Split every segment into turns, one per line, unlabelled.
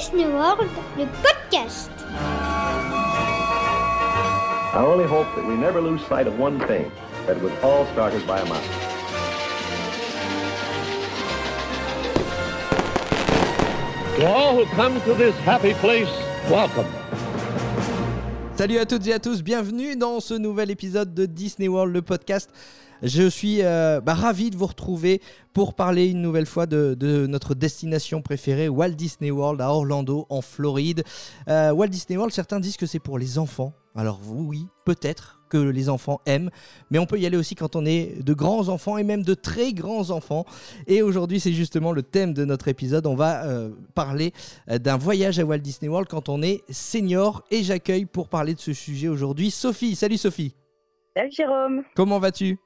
Disney World, le podcast.
I only hope that we never lose sight of one thing, that it was all started by a mouse.
To all who come to this happy place, welcome.
Salut à toutes et à tous, bienvenue dans ce nouvel épisode de Disney World, le podcast. Je suis euh, bah, ravi de vous retrouver pour parler une nouvelle fois de, de notre destination préférée, Walt Disney World à Orlando, en Floride. Euh, Walt Disney World, certains disent que c'est pour les enfants. Alors oui, peut-être que les enfants aiment, mais on peut y aller aussi quand on est de grands enfants et même de très grands enfants. Et aujourd'hui, c'est justement le thème de notre épisode. On va euh, parler d'un voyage à Walt Disney World quand on est senior. Et j'accueille pour parler de ce sujet aujourd'hui Sophie. Salut Sophie.
Salut Jérôme,
Comment vas-tu?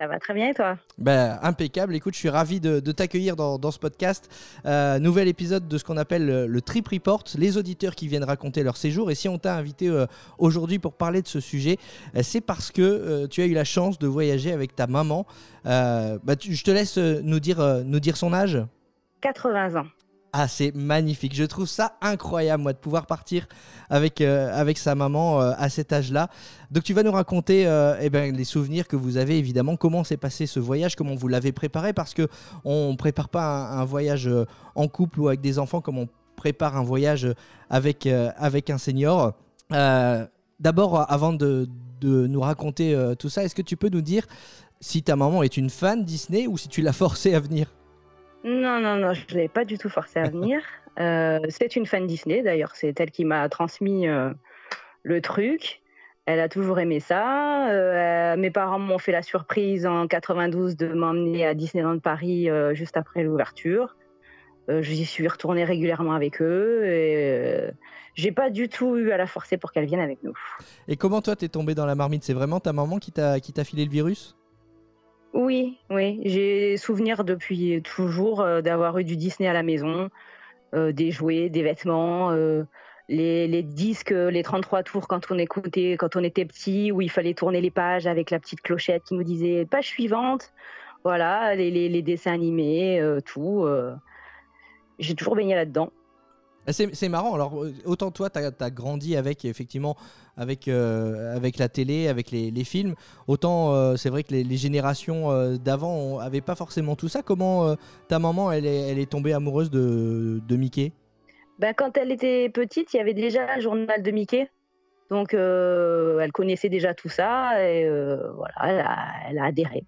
Ça va très bien et toi?
Ben, impeccable. Écoute, je suis ravi de, de t'accueillir dans, dans ce podcast. Euh, nouvel épisode de ce qu'on appelle le, le Trip Report, les auditeurs qui viennent raconter leur séjour. Et si on t'a invité euh, aujourd'hui pour parler de ce sujet, euh, c'est parce que tu as eu la chance de voyager avec ta maman. Bah, tu- je te laisse nous dire, nous dire son âge.
80 ans.
Ah, c'est magnifique. Je trouve ça incroyable, moi, de pouvoir partir avec, euh, sa maman euh, à cet âge-là. Donc, tu vas nous raconter euh, eh ben, les souvenirs que vous avez, évidemment, comment s'est passé ce voyage, comment vous l'avez préparé, parce que on prépare pas un, voyage en couple ou avec des enfants comme on prépare un voyage avec, un senior. D'abord, avant de, de nous raconter tout ça, est-ce que tu peux nous dire si ta maman est une fan Disney ou si tu l'as forcée à venir?
Non, non, non, je ne l'ai pas du tout forcé à venir. Euh, c'est une fan Disney d'ailleurs, c'est elle qui m'a transmis euh, le truc. Elle a toujours aimé ça. Euh, mes parents m'ont fait la surprise en 92 de m'emmener à Disneyland Paris juste après l'ouverture. J'y suis retournée régulièrement avec eux et j'ai pas du tout eu à la forcer pour qu'elle vienne avec nous.
Et comment toi t'es tombé dans la marmite? C'est vraiment ta maman qui t'a filé le virus?
Oui, oui, j'ai souvenir depuis toujours euh, d'avoir eu du Disney à la maison, euh, des jouets, des vêtements, euh, les, disques, les 33 tours quand on écoutait, quand on était petit, où il fallait tourner les pages avec la petite clochette qui nous disait page suivante. Voilà, les, dessins animés, tout. J'ai toujours baigné là-dedans.
Ah, C'est marrant, alors euh, autant toi t'as as grandi avec effectivement avec, euh, avec la télé, avec les, films, autant euh, c'est vrai que les, générations d'avant n'avaient pas forcément tout ça. Comment ta maman elle est, elle est tombée amoureuse de, de Mickey?
Ben, quand elle était petite, il y avait déjà le journal de Mickey. Donc, elle connaissait déjà tout ça et voilà, elle a adhéré.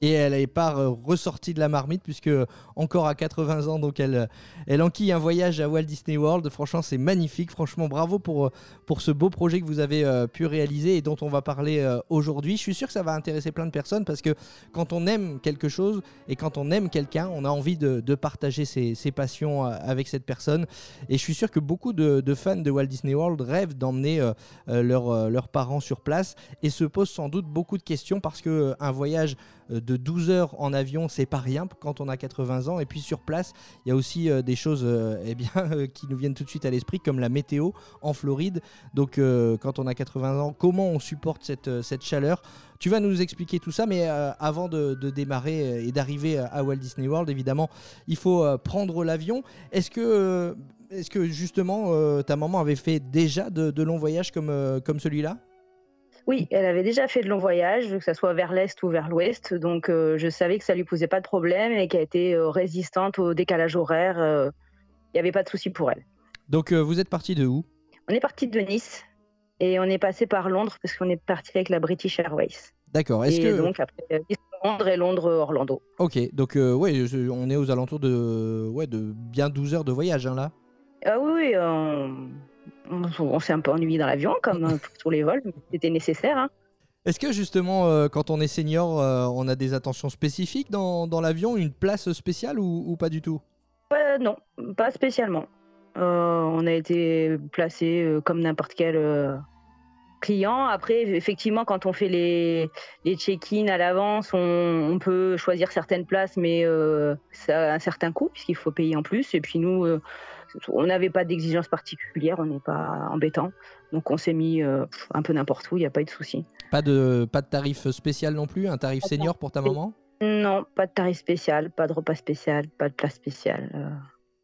Et elle n'est pas euh, ressortie de la marmite puisque encore à 80 ans donc elle, elle enquille un voyage à Walt Disney World. Franchement c'est magnifique. Franchement bravo pour, euh, pour ce beau projet que vous avez euh, pu réaliser et dont on va parler euh, aujourd'hui. Je suis sûr que ça va intéresser plein de personnes parce que quand on aime quelque chose et quand on aime quelqu'un on a envie de, partager ses, passions euh, avec cette personne. Et je suis sûr que beaucoup de, fans de Walt Disney World rêvent d'emmener euh, euh, leurs euh, parents sur place et se posent sans doute beaucoup de questions parce que euh, un voyage euh, de 12 heures en avion, c'est pas rien quand on a 80 ans. Et puis sur place, il y a aussi euh, des choses euh, eh bien, euh, qui nous viennent tout de suite à l'esprit, comme la météo en Floride. Donc euh, quand on a 80 ans, comment on supporte cette, euh, cette chaleur? Tu vas nous expliquer tout ça, mais euh, avant de, démarrer euh, et d'arriver à Walt Disney World, évidemment, il faut euh, prendre l'avion. Est-ce que, euh, est-ce que justement euh, ta maman avait fait déjà de, de longs voyages comme, euh, comme celui-là?
Oui, elle avait déjà fait de longs voyages, que ce soit vers l'est ou vers l'ouest, donc euh, je savais que ça lui posait pas de problème et qu'elle était euh, résistante au décalage horaire. euh, Il n'y avait pas de souci pour elle.
Donc vous êtes parti de où?
On est parti de Nice et on est passé par Londres parce qu'on est parti avec la British Airways.
D'accord. Est-ce
Et
que
donc après Londres et Londres-Orlando.
Ok, donc ouais, on est aux alentours de, ouais, de bien 12 heures de voyage hein, là?
Ah oui, oui, on, s'est un peu ennuyé dans l'avion comme euh, pour tous les vols, mais c'était nécessaire. hein.
Est-ce que justement, euh, quand on est senior, euh, on a des attentions spécifiques dans, dans l'avion, une place spéciale ou, ou pas du tout?
Euh, non, pas spécialement. On a été placé comme n'importe quel client. Après, effectivement, quand on fait les, les check-in à l'avance, on, on peut choisir certaines places, mais ça a un certain coût puisqu'il faut payer en plus. Et puis nous, on n'avait pas d'exigence particulière, on n'est pas embêtant. Donc on s'est mis euh, un peu n'importe où, il n'y a pas eu de souci.
Pas de, pas de tarif spécial non plus, un tarif senior pour ta maman?
Non, pas de tarif spécial, pas de repas spécial, pas de place spéciale. euh,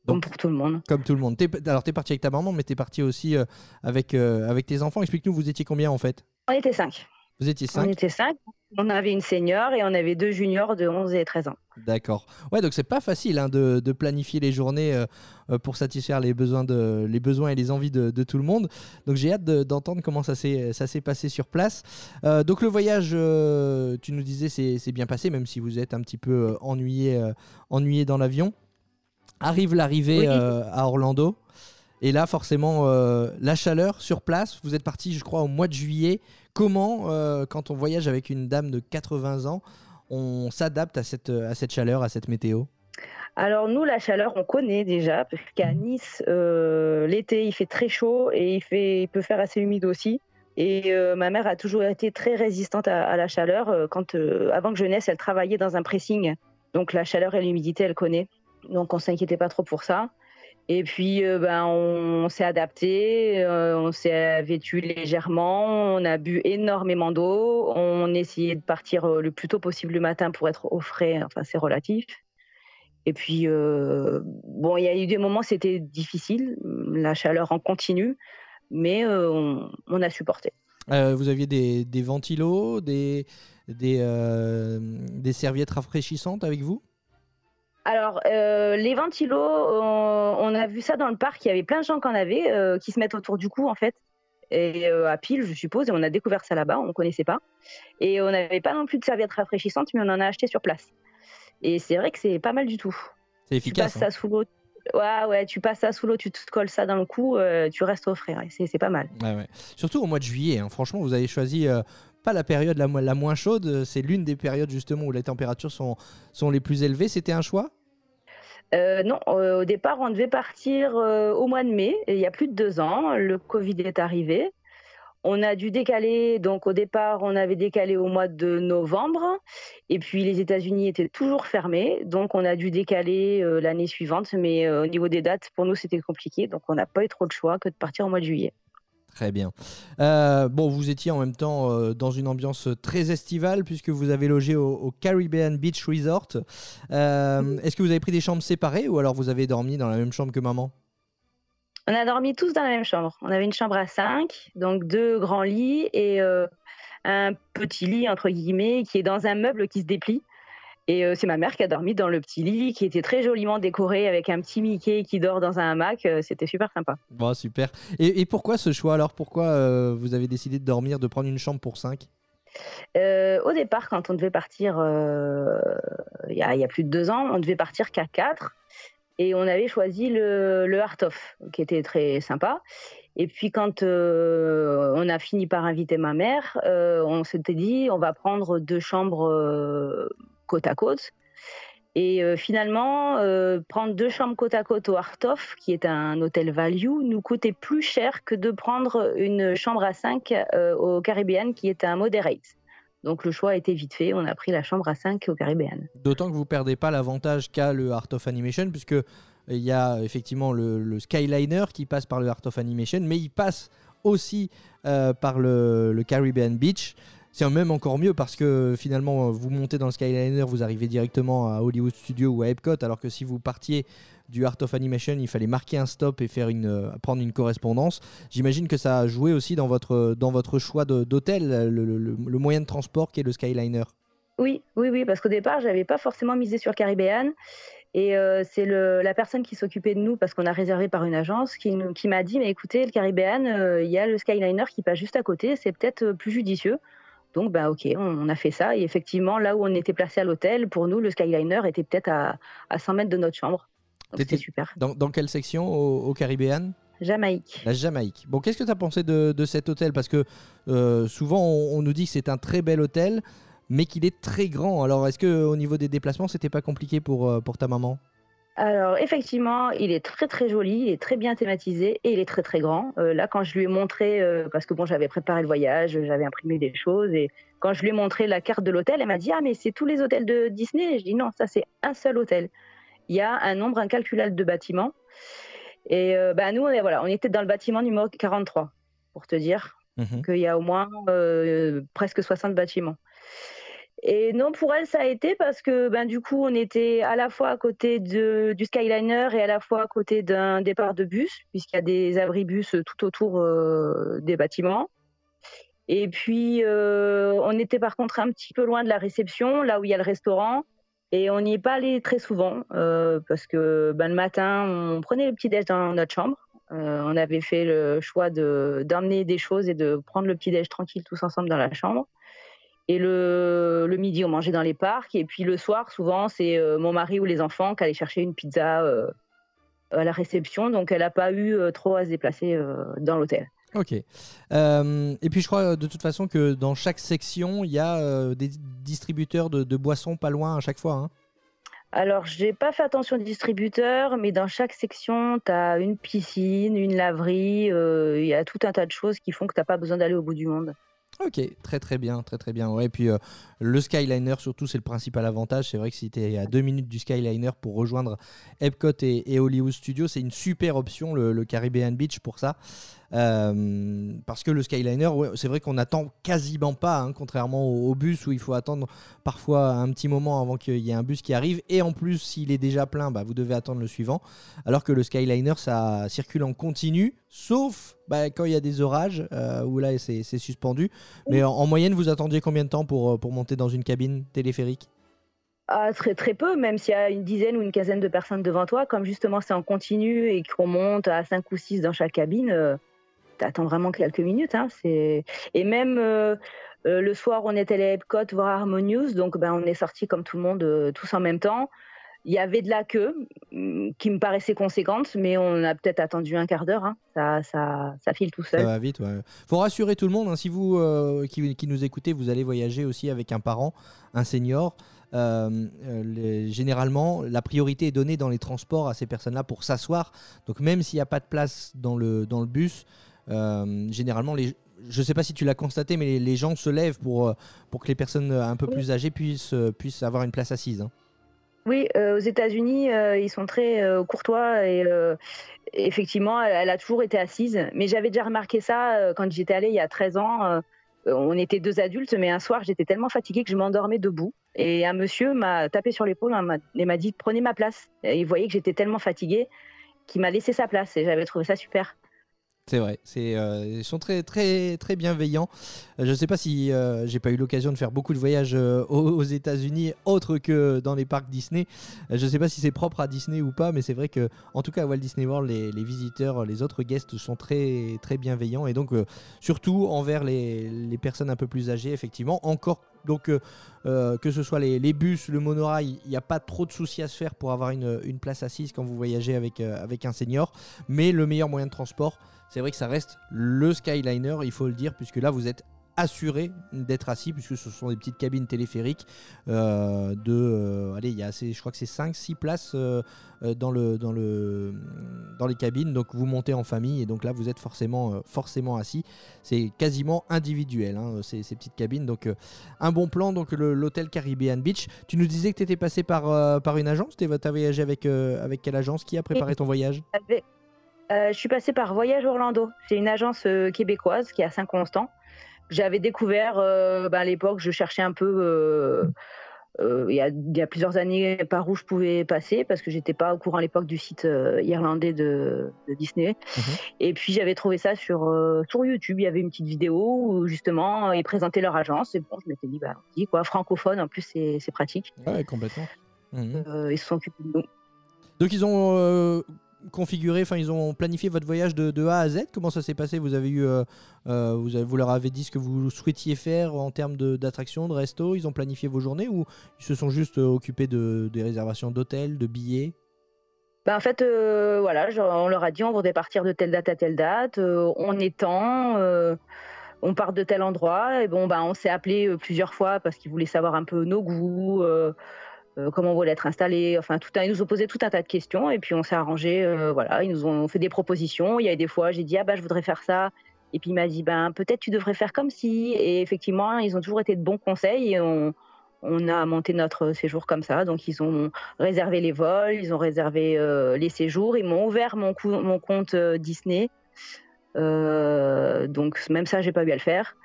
comme
Donc-
pour tout le monde.
Comme tout le monde. T'es- alors, tu es parti avec ta maman, mais tu es parti aussi euh, avec, euh, avec tes enfants. Explique-nous, vous étiez combien en fait?
On était cinq.
Vous étiez
On
5
était cinq. On avait une senior et on avait deux juniors de 11 et 13 ans.
D'accord. Ouais, donc c'est pas facile hein, de, de planifier les journées euh, euh, pour satisfaire les besoins, de, les besoins et les envies de, de tout le monde. Donc j'ai hâte de- d'entendre comment ça s'est passé sur place. Euh, donc le voyage, euh, tu nous disais, c'est bien passé, même si vous êtes un petit peu ennuyé, ennuyé dans l'avion. Arrive l'arrivée
Oui.
à Orlando. Et là, forcément, la chaleur sur place. Vous êtes parti, je crois, au mois de juillet. Comment, euh, quand on voyage avec une dame de 80 ans, on s'adapte à cette, à cette chaleur, à cette météo?
Alors nous, la chaleur, on connaît déjà, parce qu'à Nice, euh, l'été, il fait très chaud et il, fait, il peut faire assez humide aussi. Et euh, ma mère a toujours été très résistante à, à la chaleur. Quand, euh, avant que je naisse, elle travaillait dans un pressing. Donc la chaleur et l'humidité, elle connaît. Donc on s'inquiétait pas trop pour ça. Et puis euh, ben, on, s'est adapté, euh, on s'est vêtu légèrement, on a bu énormément d'eau, on essayait de partir euh, le plus tôt possible le matin pour être au frais, enfin c'est relatif. Et puis, bon, il y a eu des moments, c'était difficile, la chaleur en continu, mais on, a supporté.
Vous aviez des, ventilos, des, des serviettes rafraîchissantes avec vous?
Alors, euh, les ventilos, on, on a vu ça dans le parc, il y avait plein de gens qui en avaient, euh, qui se mettent autour du cou, en fait, et euh, à pile, je suppose, et on a découvert ça là-bas, on ne connaissait pas. Et on n'avait pas non plus de serviettes rafraîchissantes, mais on en a acheté sur place. Et c'est vrai que c'est pas mal du tout.
C'est
Tu
efficace.
passes
hein.
ça sous l'eau. Ouais, ouais, tu passes ça sous l'eau, tu te colles ça dans le cou, tu restes au frais. ouais, c'est pas mal.
Ouais, ouais. Surtout au mois de juillet. hein. Franchement, vous avez choisi pas la période la, mo- la moins chaude. euh, C'est l'une des périodes justement où les températures sont, sont les plus élevées. C'était un choix?
Euh, non, euh, au départ, on devait partir au mois de mai, il y a plus de deux ans. Le Covid est arrivé. On a dû décaler, donc au départ, on avait décalé au mois de novembre. Et puis les États-Unis étaient toujours fermés, donc on a dû décaler l'année suivante. Mais au niveau des dates, pour nous, c'était compliqué, donc on n'a pas eu trop de choix que de partir au mois de juillet.
Très bien. Euh, bon, vous étiez en même temps euh, dans une ambiance très estivale puisque vous avez logé au, au Caribbean Beach Resort. Euh, Est-ce que vous avez pris des chambres séparées ou alors vous avez dormi dans la même chambre que maman?
On a dormi tous dans la même chambre. On avait une chambre à cinq, donc deux grands lits et un petit lit, entre guillemets, qui est dans un meuble qui se déplie. Et euh, c'est ma mère qui a dormi dans le petit lit, qui était très joliment décoré avec un petit Mickey qui dort dans un hamac. Euh, C'était super sympa.
Bon, super. Et, et pourquoi ce choix alors? Pourquoi euh, vous avez décidé de dormir, de prendre une chambre pour 5
Euh, au départ, quand on devait partir, euh, il y, a, il y a plus de deux ans, on devait partir qu'à quatre. Et on avait choisi le, le Art of, qui était très sympa. Et puis quand euh, on a fini par inviter ma mère, euh, on s'était dit on va prendre deux chambres euh, côte à côte. Et euh, finalement, euh, prendre deux chambres côte à côte au Art of, qui est un hôtel value, nous coûtait plus cher que de prendre une chambre à 5 au Caribbean, qui est un moderate. Donc le choix a été vite fait, on a pris la chambre à 5 au Caribbean.
D'autant que vous perdez pas l'avantage qu'a le Art Animation, puisque euh, il y a effectivement le, Skyliner qui passe par le Art Animation, mais il passe aussi euh, par le, le Caribbean Beach. C'est même encore mieux parce que finalement, vous montez dans le Skyliner, vous arrivez directement à Hollywood Studios ou à Epcot, alors que si vous partiez du Art of Animation, il fallait marquer un stop et faire une, euh, prendre une correspondance. J'imagine que ça a joué aussi dans votre, dans votre choix d'hôtel, le, moyen de transport qui est le Skyliner.
Oui, oui, oui, parce qu'au départ, j'avais pas forcément misé sur Caribbean. Et euh, c'est la personne qui s'occupait de nous, parce qu'on a réservé par une agence, qui, m'a dit, mais écoutez, le Caribbean, euh, il y a le Skyliner qui passe juste à côté, c'est peut-être euh, plus judicieux. Donc, bah, ok, on, on a fait ça. Et effectivement, là où on était placé à l'hôtel, pour nous, le Skyliner était peut-être à, à 100 mètres de notre chambre. C'était super.
Dans, dans quelle section au, au Caribbean
Jamaïque.
La Jamaïque. Bon, qu'est-ce que tu as pensé de, de cet hôtel? Parce que euh, souvent, on, on nous dit que c'est un très bel hôtel, mais qu'il est très grand. Alors, est-ce que au niveau des déplacements, c'était pas compliqué pour, euh, pour ta maman?
Alors effectivement, il est très très joli, il est très bien thématisé et il est très très grand. Euh, là, quand je lui ai montré, euh, parce que bon, j'avais préparé le voyage, j'avais imprimé des choses et quand je lui ai montré la carte de l'hôtel, elle m'a dit ah mais c'est tous les hôtels de Disney. Et je dis non, ça c'est un seul hôtel. Il y a un nombre incalculable de bâtiments et euh, bah, nous on est voilà, on était dans le bâtiment numéro 43 pour te dire
Mhm.
qu'il y a au moins presque 60 bâtiments. Et non, pour elle, ça a été parce que ben, du coup, on était à la fois à côté de, du Skyliner et à la fois à côté d'un départ de bus, puisqu'il y a des abris bus tout autour euh, des bâtiments. Et puis, euh, on était par contre un petit peu loin de la réception, là où il y a le restaurant. Et on n'y est pas allé très souvent, euh, parce que ben, le matin, on prenait le petit-déj dans notre chambre. on avait fait le choix d'emmener des choses et de prendre le petit-déj tranquille tous ensemble dans la chambre. Et le, le, midi, on mangeait dans les parcs. Et puis le soir, souvent, c'est euh, mon mari ou les enfants qui allaient chercher une pizza euh, à la réception. Donc elle n'a pas eu euh, trop à se déplacer dans l'hôtel.
Ok. et puis je crois de toute façon que dans chaque section, il y a des distributeurs de, de, boissons pas loin à chaque fois. Hein.
Alors, j'ai pas fait attention aux distributeurs, mais dans chaque section, tu as une piscine, une laverie, il y a tout un tas de choses qui font que tu n'as pas besoin d'aller au bout du monde.
Ok, très très bien, très très bien. Et puis euh, le Skyliner, surtout, c'est le principal avantage. C'est vrai que si tu es à deux minutes du Skyliner pour rejoindre Epcot et, Hollywood Studios, c'est une super option, le, Caribbean Beach, pour ça. Euh, parce que le Skyliner, c'est vrai qu'on n'attend quasiment pas, hein, contrairement au, bus où il faut attendre parfois un petit moment avant qu'il y ait un bus qui arrive. Et en plus, s'il est déjà plein, bah, vous devez attendre le suivant. Alors que le Skyliner, ça circule en continu, sauf bah, quand il y a des orages, euh, où là c'est suspendu. Mais en, moyenne, vous attendiez combien de temps pour, pour monter dans une cabine téléphérique?
Ah, très, très peu, même s'il y a une dizaine ou une quinzaine de personnes devant toi, comme justement c'est en continu et qu'on monte à 5 ou 6 dans chaque cabine, euh, attends vraiment quelques minutes. Hein, et même euh, euh, le soir, on était à Epcot voir Harmonious, donc ben, on est sortis comme tout le monde, euh, tous en même temps. Il y avait de la queue mm, qui me paraissait conséquente, mais on a peut-être attendu un quart d'heure. Hein. Ça, ça, ça, file tout seul.
Ça va vite, ouais. faut rassurer tout le monde. Hein. si vous qui, qui, nous écoutez, vous allez voyager aussi avec un parent, un senior. généralement, la priorité est donnée dans les transports à ces personnes-là pour s'asseoir. Donc même s'il n'y a pas de place dans le, dans le bus, généralement, les, je ne sais pas si tu l'as constaté, mais les, gens se lèvent pour, euh, pour que les personnes un peu plus âgées puissent, euh, puissent avoir une place assise. Hein.
Oui, aux États-Unis, ils sont très courtois et effectivement, elle, a toujours été assise. Mais j'avais déjà remarqué ça quand j'étais allée il y a 13 ans. on était deux adultes, mais un soir, j'étais tellement fatiguée que je m'endormais debout. Et un monsieur m'a tapé sur l'épaule et m'a dit Prenez ma place. Et il voyait que j'étais tellement fatiguée qu'il m'a laissé sa place et j'avais trouvé ça super.
C'est vrai, c'est, euh, ils sont très très très bienveillants. Euh, je ne sais pas si euh, j'ai pas eu l'occasion de faire beaucoup de voyages aux, États-Unis autres que dans les parcs Disney. je ne sais pas si c'est propre à Disney ou pas, mais c'est vrai que en tout cas à Walt Disney World, les, visiteurs, les autres guests sont très très bienveillants et donc surtout envers les, personnes un peu plus âgées, effectivement. Encore donc que ce soit les, bus, le monorail, il n'y a pas trop de soucis à se faire pour avoir une, une place assise quand vous voyagez avec avec un senior. Mais le meilleur moyen de transport c'est vrai que ça reste le Skyliner, il faut le dire, puisque là vous êtes assuré d'être assis puisque ce sont des petites cabines téléphériques euh, de euh, allez il y a assez, je crois que c'est 5 6 places euh, dans le dans le dans les cabines. Donc vous montez en famille et donc là vous êtes forcément forcément assis. C'est quasiment individuel hein, ces, petites cabines. Donc un bon plan donc l'hôtel Caribbean Beach. Tu nous disais que tu étais passé par par une agence. Tu as voyagé avec avec quelle agence? Qui a préparé ton voyage?
Je suis passée par Voyage Orlando. C'est une agence euh, québécoise qui est à Saint-Constant. J'avais découvert euh, bah, à l'époque, je cherchais un peu. Il y, a, plusieurs années par où je pouvais passer parce que j'étais pas au courant à l'époque du site irlandais de, Disney. Mhm. Et puis j'avais trouvé ça sur, sur YouTube. Il y avait une petite vidéo où justement ils présentaient leur agence. Et bon, je m'étais dit, bah, quoi, francophone, en plus c'est pratique.
Ouais, complètement.
Mhm. ils se sont occupés de nous.
Donc ils ont configuré, enfin ils ont planifié votre voyage de, A à Z. Comment ça s'est passé? Vous avez eu, euh, euh, vous, leur avez dit ce que vous souhaitiez faire en termes d'attractions, de, resto. Ils ont planifié vos journées ou ils se sont juste euh, occupés de, des réservations d'hôtels, de billets?
Ben en fait, voilà, on leur a dit on va partir de telle date à telle date, on est temps, on part de tel endroit. Et bon, ben on s'est appelé plusieurs fois parce qu'ils voulaient savoir un peu nos goûts. Euh, comment on voulait être installé. Enfin, tout un, ils nous ont posé tout un tas de questions et puis on s'est arrangé. Euh, voilà, ils nous ont fait des propositions. Il y a des fois, j'ai dit ah bah je voudrais faire ça. Et puis il m'a dit ben peut-être tu devrais faire comme si. Et effectivement, ils ont toujours été de bons conseils et on, on a monté notre séjour comme ça. Donc ils ont réservé les vols, ils ont réservé euh, les séjours, ils m'ont ouvert mon, mon compte Disney. donc même ça, j'ai pas eu à le faire.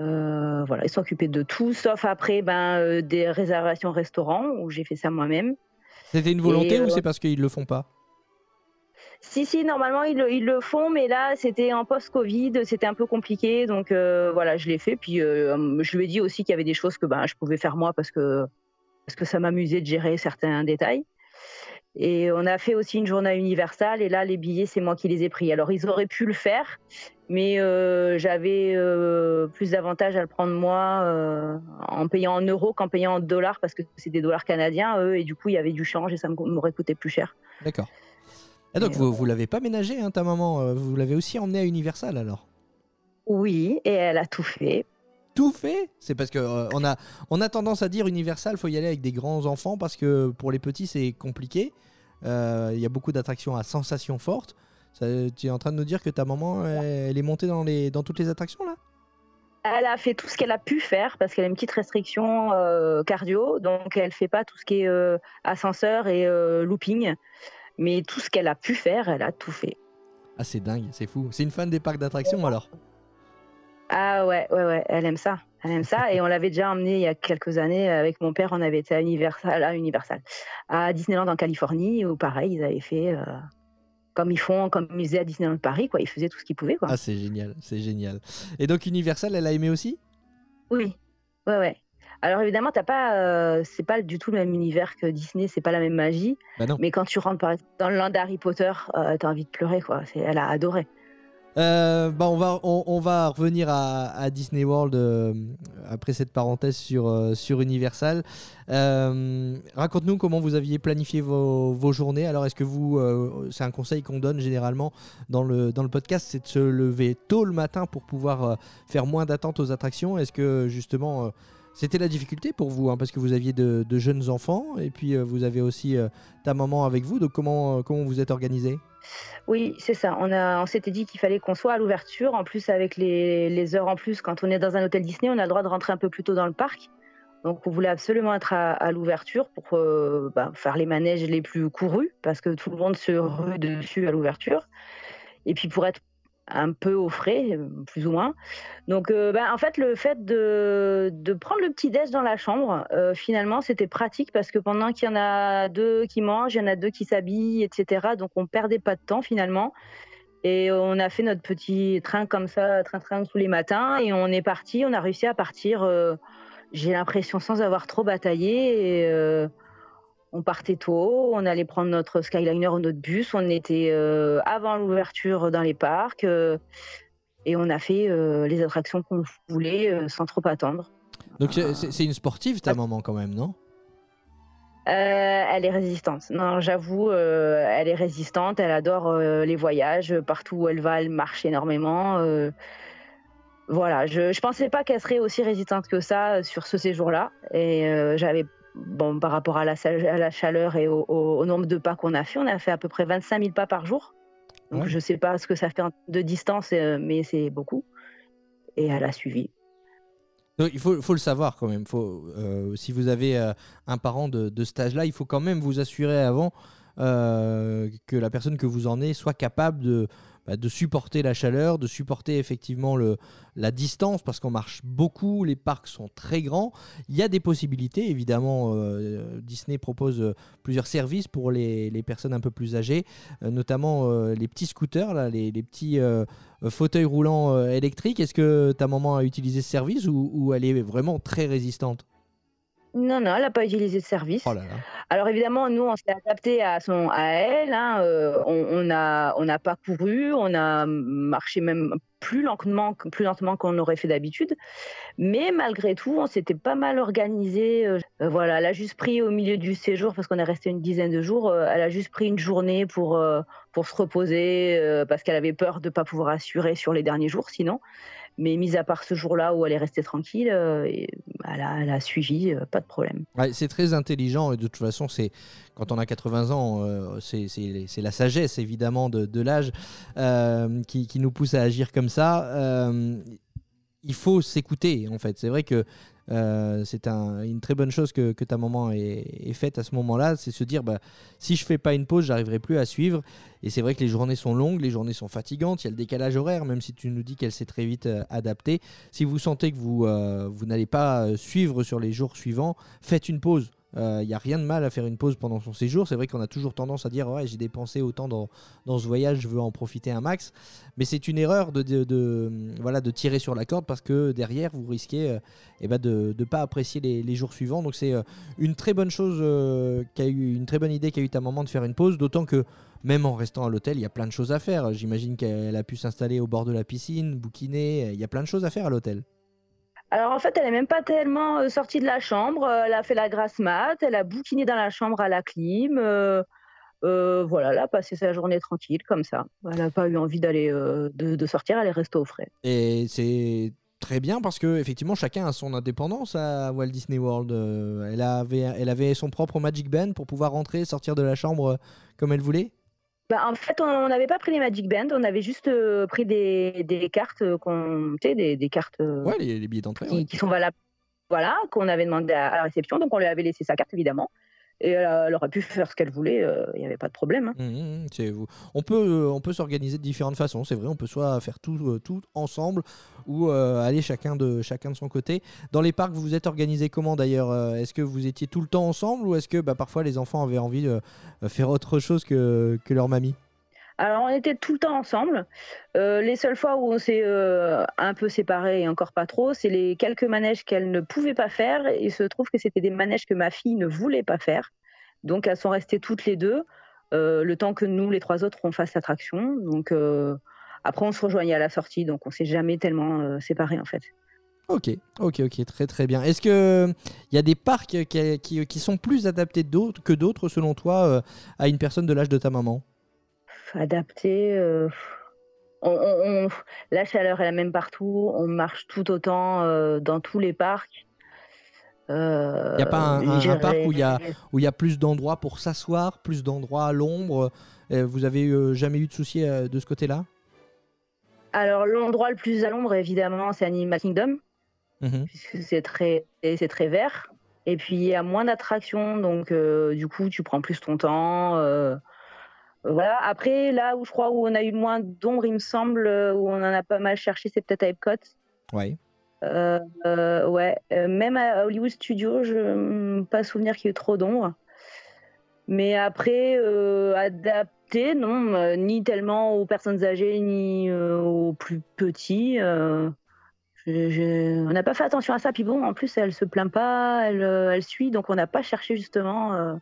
Euh, voilà, ils s'occupaient de tout, sauf après ben, euh, des réservations restaurants où j'ai fait ça moi-même.
C'était une volonté
Et,
ou
euh,
c'est parce qu'ils le font pas?
Si, si, normalement ils, le- ils le font, mais là c'était en post-Covid, c'était un peu compliqué, donc euh, voilà, je l'ai fait. Puis euh, je lui ai dit aussi qu'il y avait des choses que ben, je pouvais faire moi parce que, parce que ça m'amusait de gérer certains détails. Et on a fait aussi une journée à Universal, et là les billets, c'est moi qui les ai pris. Alors ils auraient pu le faire, mais euh, j'avais euh, plus d'avantages à le prendre moi euh, en payant en euros qu'en payant en dollars, parce que c'est des dollars canadiens, eux, et du coup il y avait du change et ça m'aurait coûté plus cher.
D'accord. Ah, donc vous, vous l'avez pas ménagé, hein, ta maman Vous l'avez aussi emmené à Universal alors?
Oui, et elle a tout fait.
Tout fait C'est parce que euh, on, a, on a tendance à dire Universal, faut y aller avec des grands enfants parce que pour les petits c'est compliqué. Euh, Il y a beaucoup d'attractions à sensations fortes. Ça, tu es en train de nous dire que ta maman, elle, elle est montée dans, les, dans toutes les attractions là?
Elle a fait tout ce qu'elle a pu faire parce qu'elle a une petite restriction euh, cardio, donc elle fait pas tout ce qui est euh, ascenseur et euh, looping. Mais tout ce qu'elle a pu faire, elle a tout fait.
Ah, c'est dingue, c'est fou. C'est une fan des parcs d'attractions alors?
Ah ouais, ouais, ouais, elle aime ça. Elle aime ça. Et on l'avait déjà emmené il y a quelques années avec mon père. On avait été à Universal, à Universal, à Disneyland en Californie, où pareil, ils avaient fait euh, comme ils font, comme ils faisaient à Disneyland Paris, quoi. Ils faisaient tout ce qu'ils pouvaient, quoi.
Ah, c'est génial, c'est génial. Et donc Universal, elle a aimé aussi?
Oui, ouais, ouais. Alors évidemment, t'as pas, euh, c'est pas du tout le même univers que Disney, c'est pas la même magie.
Bah non.
Mais quand tu rentres dans le land d'Harry Potter, euh, t'as envie de pleurer, quoi. Elle a adoré.
Euh, bah on, va, on, va revenir à, Disney World euh, après cette parenthèse sur, euh, sur Universal. Raconte-nous comment vous aviez planifié vos, vos journées. Alors, est-ce que vous, c'est un conseil qu'on donne généralement dans le, dans le podcast, c'est de se lever tôt le matin pour pouvoir faire moins d'attente aux attractions. Est-ce que justement, c'était la difficulté pour vous hein, Parce que vous aviez de, de jeunes enfants et puis vous avez aussi ta maman avec vous. Donc, comment, comment vous êtes organisé?
Oui, c'est ça. On, s'était dit qu'il fallait qu'on soit à l'ouverture. En plus, avec les, heures en plus, quand on est dans un hôtel Disney, on a le droit de rentrer un peu plus tôt dans le parc. Donc, on voulait absolument être à, à l'ouverture pour euh, bah, faire les manèges les plus courus, parce que tout le monde se rue dessus à l'ouverture. Et puis, pour être un peu au frais, plus ou moins. Donc, euh, bah, en fait, le fait de, de prendre le petit déj dans la chambre, euh, finalement, c'était pratique parce que pendant qu'il y en a deux qui mangent, il y en a deux qui s'habillent, etc. Donc, on perdait pas de temps finalement. Et on a fait notre petit train comme ça, train-train tous les matins, et on est parti. On a réussi à partir. euh, J'ai l'impression sans avoir trop bataillé. On partait tôt, on allait prendre notre Skyliner ou notre bus, on était euh, avant l'ouverture dans les parcs euh, et on a fait euh, les attractions qu'on voulait euh, sans trop attendre.
Donc, c'est- c'est une sportive, ta maman, quand même, non?
Euh, elle est résistante. Non, j'avoue, euh, elle est résistante. Elle adore euh, les voyages. Partout où elle va, elle marche énormément. euh, voilà, je, je pensais pas qu'elle serait aussi résistante que ça sur ce séjour-là. Et euh, j'avais, bon, par rapport à la, à la chaleur et au, au- au nombre de pas qu'on a fait, on a fait à peu près 25 000 pas par jour. Donc
Ouais.
je sais pas ce que ça fait en- de distance, euh, mais c'est beaucoup. Et elle a suivi.
Donc, il faut, faut le savoir quand même. Faut, euh, si vous avez euh, un parent de, de cet âge-là, il faut quand même vous assurer avant euh, que la personne que vous emmenez soit capable de, bah, de supporter la chaleur, de supporter effectivement la distance, parce qu'on marche beaucoup, les parcs sont très grands. Il y a des possibilités, évidemment. euh, Disney propose euh, plusieurs services pour les, les personnes un peu plus âgées, euh, notamment les petits scooters, les, petits fauteuils roulants électriques. Est-ce que ta maman a utilisé ce service ou elle est vraiment très résistante?
Non, non, elle n'a pas utilisé de service.
Oh là là.
Alors évidemment, nous, on s'est adapté à, son, à elle. hein, euh, on n'a on pas couru, on a marché même plus lentement, plus lentement qu'on aurait fait d'habitude. Mais malgré tout, on s'était pas mal organisé. euh, voilà, elle a juste pris au milieu du séjour, parce qu'on est resté une dizaine de jours, euh, elle a juste pris une journée pour, euh, pour se reposer, parce qu'elle avait peur de ne pas pouvoir assurer sur les derniers jours sinon. Mais mis à part ce jour-là où elle est restée tranquille, euh, elle, a, suivi, euh, pas de problème.
C'est très intelligent et de toute façon, c'est quand on a 80 ans, euh, c'est- la sagesse évidemment de, l'âge qui, nous pousse à agir comme ça. Il faut s'écouter en fait. C'est vrai que c'est un- une très bonne chose que, que ta maman ait, ait faite à ce moment-là, c'est se dire bah, si je fais pas une pause, j'arriverai plus à suivre. Et c'est vrai que les journées sont longues, les journées sont fatigantes, il y a le décalage horaire, même si tu nous dis qu'elle s'est très vite euh, adaptée. Si vous sentez que vous, euh, vous n'allez pas euh, suivre sur les jours suivants, faites une pause. Il n'y a rien de mal à faire une pause pendant son séjour. C'est vrai qu'on a toujours tendance à dire ouais, j'ai dépensé autant dans, dans ce voyage, je veux en profiter un max. Mais c'est une erreur de, de, voilà, de tirer sur la corde parce que derrière, vous risquez eh ben de ne pas apprécier les, les jours suivants. Donc c'est une très bonne chose, eu, une très bonne idée qu'a eu ta maman de faire une pause, d'autant que même en restant à l'hôtel, il y a plein de choses à faire. J'imagine qu'elle a pu s'installer au bord de la piscine, bouquiner, il y a plein de choses à faire à l'hôtel.
Alors en fait, elle est même pas tellement euh, sortie de la chambre. Elle a fait la grasse mat, elle a bouquiné dans la chambre à la clim. euh, euh, voilà, elle a passé sa journée tranquille comme ça. Elle n'a pas eu envie d'aller euh, de, de sortir, elle est restée au frais.
Et c'est très bien parce que effectivement chacun a son indépendance à Walt Disney World. Euh, Elle avait, elle avait son propre Magic Band pour pouvoir rentrer, sortir de la chambre comme elle voulait.
Bah, en fait, on n'avait pas pris les Magic Band, on avait juste euh, pris des, des cartes euh, qu'on, tu sais, des, des cartes euh,
Ouais, les, les billets d'entrée.
qui,
ouais.
qui sont valables. Voilà, qu'on avait demandé à, à la réception, donc on lui avait laissé sa carte évidemment. Et elle, a- elle aurait pu faire ce qu'elle voulait, euh, il n'y avait pas de problème. hein.
Mmh, mmh. On peut, euh, peut s'organiser de différentes façons, c'est vrai. On peut soit faire tout, euh, tout ensemble ou euh, aller chacun de, chacun de son côté. Dans les parcs, vous vous êtes organisé comment d'ailleurs Euh, Est-ce que vous étiez tout le temps ensemble ou est-ce que bah, parfois les enfants avaient envie de euh, faire autre chose que, que leur mamie?
Alors, on était tout le temps ensemble. Euh, les seules fois où on s'est euh, un peu séparés et encore pas trop, c'est les quelques manèges qu'elle ne pouvait pas faire. Il se trouve que c'était des manèges que ma fille ne voulait pas faire. Donc, elles sont restées toutes les deux, euh, le temps que nous, les trois autres, on fasse l'attraction. Donc, après, on se rejoignait à la sortie, donc on s'est jamais tellement séparés en fait.
Ok, ok, ok, très très bien. Est-ce que il y a des parcs qui, qui- sont plus adaptés que d'autres selon toi à une personne de l'âge de ta maman?
Adapté. euh, on- on- on- la chaleur est la même partout. On marche tout autant euh, dans tous les parcs. Euh,
Il n'y a pas un, un- un parc où il y a, y plus d'endroits pour s'asseoir, plus d'endroits à l'ombre? Euh, Vous avez euh, jamais eu de soucis euh, de ce côté-là?
Alors l'endroit le plus à l'ombre évidemment c'est Animal Kingdom
Mhm.
puisque c'est très et c'est très vert et puis il y a moins d'attractions donc euh, du coup tu prends plus ton temps. euh, voilà. Après là où je crois où on a eu le moins d'ombre il me semble euh, où on en a pas mal cherché c'est peut-être à Epcot.
Ouais.
Euh, euh, ouais, même à Hollywood Studios, je n'ai pas souvenir qu'il y ait eu trop d'ombre. Mais après, euh, adapté, non, ni tellement aux personnes âgées, ni aux plus petits. je- je- on n'a pas fait attention à ça. Puis bon, en plus, elle se plaint pas, elle, elle suit, donc on n'a pas cherché justement.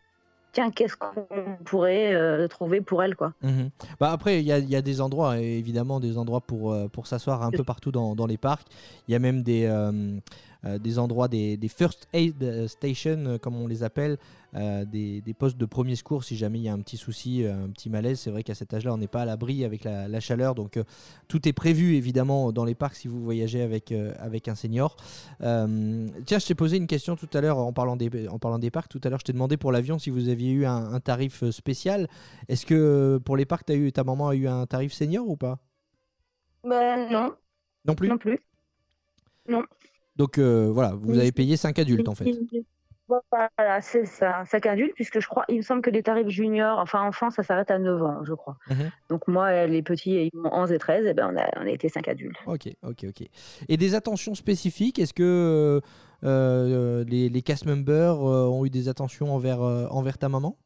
Tiens, qu'est-ce qu'on pourrait euh, trouver pour elle, quoi.
Mhm. Bah après, il y, a- y a des endroits, évidemment, des endroits pour, euh, pour s'asseoir un peu partout dans, dans les parcs. Il y a même des, euh, des endroits, des, des first aid euh, stations, euh, comme on les appelle, euh, des, des postes de premier secours si jamais il y a un petit souci, euh, un petit malaise. C'est vrai qu'à cet âge-là, on n'est pas à l'abri avec la, la chaleur. Donc, euh, tout est prévu, évidemment, dans les parcs si vous voyagez avec, euh, avec un senior. Euh, tiens, je t'ai posé une question tout à l'heure en, parlant des- en parlant des parcs. Tout à l'heure, je t'ai demandé pour l'avion si vous aviez eu un, un tarif euh, spécial. Est-ce que euh, pour les parcs, as eu, ta maman a eu un tarif senior ou pas?
Ben non,
Non plus?
Non plus.
Donc euh, voilà, vous avez payé 5 adultes en fait.
Voilà, c'est ça, 5 adultes, puisque je crois, il me semble que les tarifs juniors, enfin enfants, ça s'arrête à 9 ans, je crois.
Mhm.
Donc moi, les petits, ils ont 11 et 13, et ben on a, on a été 5 adultes.
Ok, ok, ok. Et des attentions spécifiques Est-ce que euh, euh, les, les cast members ont eu des attentions envers, envers ta maman?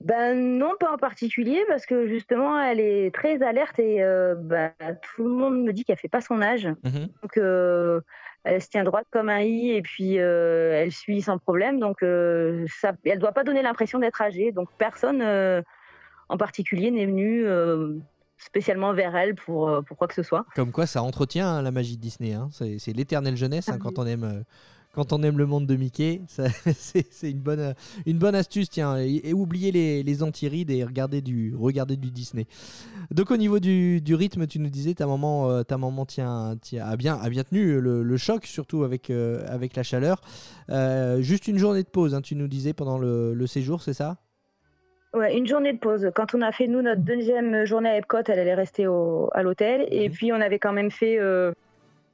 Ben non, pas en particulier, parce que justement, elle est très alerte et euh, ben, tout le monde me dit qu'elle fait pas son âge.
Mhm.
Donc euh, elle se tient droite comme un i et puis euh, elle suit sans problème. Donc euh, ça, elle doit pas donner l'impression d'être âgée. Donc personne euh, en particulier n'est venu euh, spécialement vers elle pour, pour quoi que ce soit.
Comme quoi, ça entretient hein, la magie de Disney. hein. C'est c'est l'éternelle jeunesse hein, quand on aime. Quand on aime le monde de Mickey, c'est une bonne, euh, une bonne astuce, tiens. Et, et oubliez les, les anti-rides et regardez du, regardez du Disney. Donc au niveau du, du rythme, tu nous disais, ta maman, euh, ta maman tient, tient- a, bien, a bien tenu le, le choc, surtout avec, euh, avec la chaleur. Euh, juste une journée de pause, hein, tu nous disais, pendant le, le séjour, c'est ça?
Ouais, une journée de pause. Quand on a fait, nous, notre deuxième journée à Epcot, elle allait rester au, à l'hôtel. Et puis, on avait quand même fait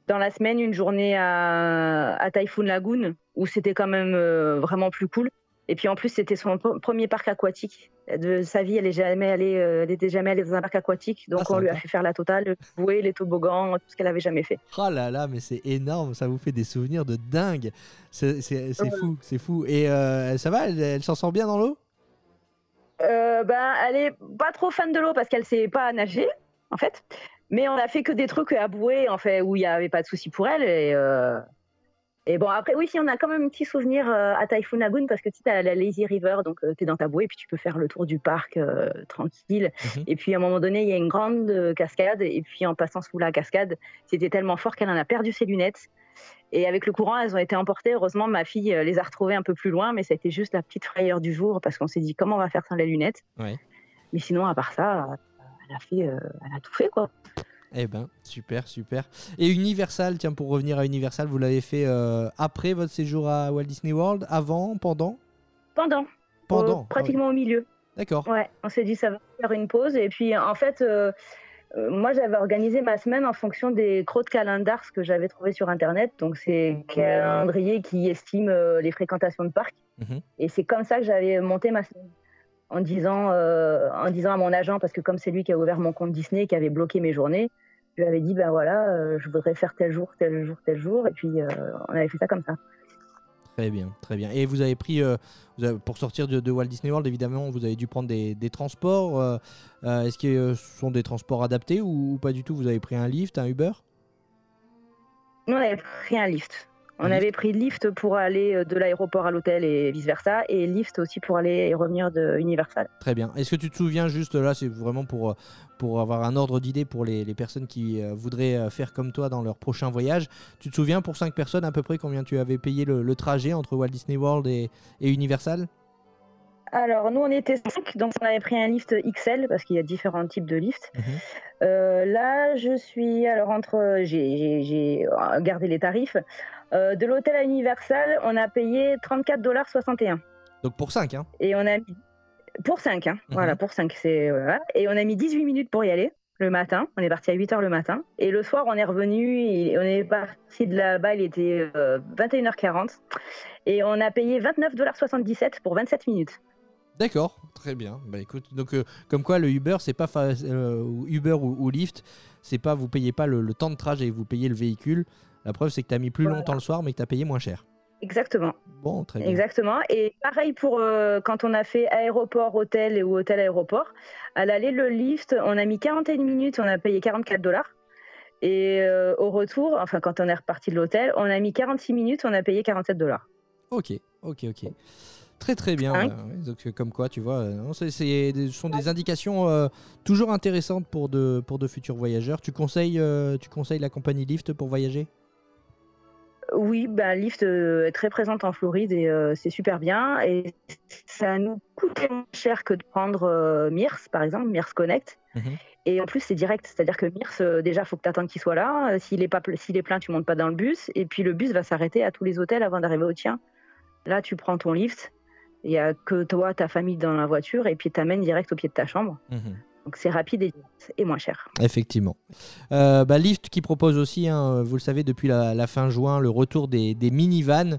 dans la semaine une journée à, à Typhoon Lagoon où c'était quand même euh, vraiment plus cool. Et puis en plus, c'était son premier parc aquatique de sa vie. Elle est jamais allée, euh, elle était jamais allée dans un parc aquatique, donc
Ah,
on lui a fait faire la totale, le bouée, les toboggans, tout ce qu'elle avait jamais fait.
Oh là là, mais c'est énorme, ça vous fait des souvenirs de dingue. C'est
Ouais.
fou, c'est fou. Et euh, ça va, elle, elle s'en sort bien dans l'eau?
Euh, ben, elle est pas trop fan de l'eau parce qu'elle sait pas nager, en fait. Mais on a fait que des trucs à bouée, en fait, où il y avait pas de souci pour elle. Et, euh, et bon, après, oui, si on a quand même un petit souvenir euh, à Typhoon Lagoon parce que tu sais, t'as la Lazy River, donc tu es dans ta bouée, puis tu peux faire le tour du parc euh, tranquille.
Mhm.
Et puis à un moment donné, il y a une grande euh, cascade, et puis en passant sous la cascade, c'était tellement fort qu'elle en a perdu ses lunettes. Et avec le courant, elles ont été emportées. Heureusement, ma fille euh, les a retrouvées un peu plus loin, mais ça a été juste la petite frayeur du jour parce qu'on s'est dit comment on va faire sans les lunettes? Mais sinon, à part ça, euh, elle a, fait, euh, elle a tout fait quoi.
Eh ben, super, super. Et Universal, tiens, pour revenir à Universal, vous l'avez fait euh, après votre séjour à Walt Disney World Avant Pendant?
Pendant,
Pendant
euh,
ah oui.
pratiquement au milieu.
D'accord.
Ouais, on s'est dit ça va faire une pause. Et puis en fait, euh, euh, moi j'avais organisé ma semaine en fonction des crocs de calendars que j'avais trouvés sur internet. Donc c'est un calendrier qui estime euh, les fréquentations de parcs.
Mhm.
Et c'est comme ça que j'avais monté ma semaine. En disant, euh, en disant à mon agent, parce que comme c'est lui qui a ouvert mon compte Disney, qui avait bloqué mes journées, je lui avais dit, ben voilà, euh, je voudrais faire tel jour, tel jour, tel jour. Et puis euh, on avait fait ça comme ça.
Très bien, très bien. Et vous avez pris, vous avez- pour sortir de, de Walt Disney World, évidemment, vous avez dû prendre des, des transports. Est-ce que ce sont des transports adaptés ou, ou pas du tout? Vous avez pris un lift, un Uber?
Nous, on avait pris un lift. On
Un
avait pris lift pour aller euh, de l'aéroport à l'hôtel et vice-versa, et lift aussi pour aller et revenir de Universal.
Très bien. Est-ce que tu te souviens juste, là, c'est vraiment pour, euh, pour avoir un ordre d'idée pour les, les personnes qui euh, voudraient faire comme toi dans leur prochain voyage. Tu te souviens pour 5 personnes à peu près combien tu avais payé le, le trajet entre Walt Disney World et, et Universal?
Alors, nous, on était 5, donc on avait pris un lift XL, parce qu'il y a différents types de lifts.
Mhm.
Euh, là, je suis, alors, entre, j'ai- j'ai gardé les tarifs. Euh, de l'hôtel à Universal, on a payé 34,61$.
Donc pour 5, hein
Et on a mis, pour 5, hein,
Mhm.
voilà, pour 5, c'est, voilà. Et on a mis 18 minutes pour y aller. Le matin, on est parti à 8h le matin. Et le soir, on est revenu, on est parti de là-bas, il était euh, 21h40. Et on a payé 29,77$ pour 27 minutes.
D'accord, très bien. Bah écoute, donc euh, comme quoi le Uber, c'est pas fa- euh, ou Uber ou, ou Lyft, c'est pas vous payez pas le, le temps de trajet, vous payez le véhicule. La preuve, c'est que tu as mis plus
Voilà.
longtemps le soir, mais que tu as payé moins cher.
Exactement.
Bon, très bien.
Exactement. Et pareil pour euh, quand on a fait aéroport-hôtel ou hôtel-aéroport. À l'aller, le lift, on a mis 41 minutes, on a payé 44 dollars. Et euh, au retour, enfin quand on est reparti de l'hôtel, on a mis 46 minutes, on a payé 47 dollars.
Ok, ok, ok. Très très bien.
Hein
ouais, donc, euh, comme quoi, tu vois, euh, c'est, c'est ce sont des indications euh, toujours intéressantes pour de, pour de futurs voyageurs. Tu conseilles, euh, tu conseilles la compagnie Lyft pour voyager?
Oui, bah, Lyft est très présente en Floride et c'est super bien. Et ça nous coûte moins cher que de prendre Mirs, par exemple, Mirs Connect.
Mhm.
Et en plus, c'est direct. C'est-à-dire que Mirs, déjà, il faut que tu attendes qu'il soit là. S'il est, pas, ple- s'il est plein, tu montes pas dans le bus. Et puis, le bus va s'arrêter à tous les hôtels avant d'arriver au tien. Là, tu prends ton lift. Il n'y a que toi, ta famille dans la voiture. Et puis, t'amènes direct au pied de ta chambre. Donc, c'est rapide et, et moins cher.
Effectivement. Euh, bah, Lyft qui propose aussi, hein, vous le savez, depuis la, la fin juin, le retour des, des minivans.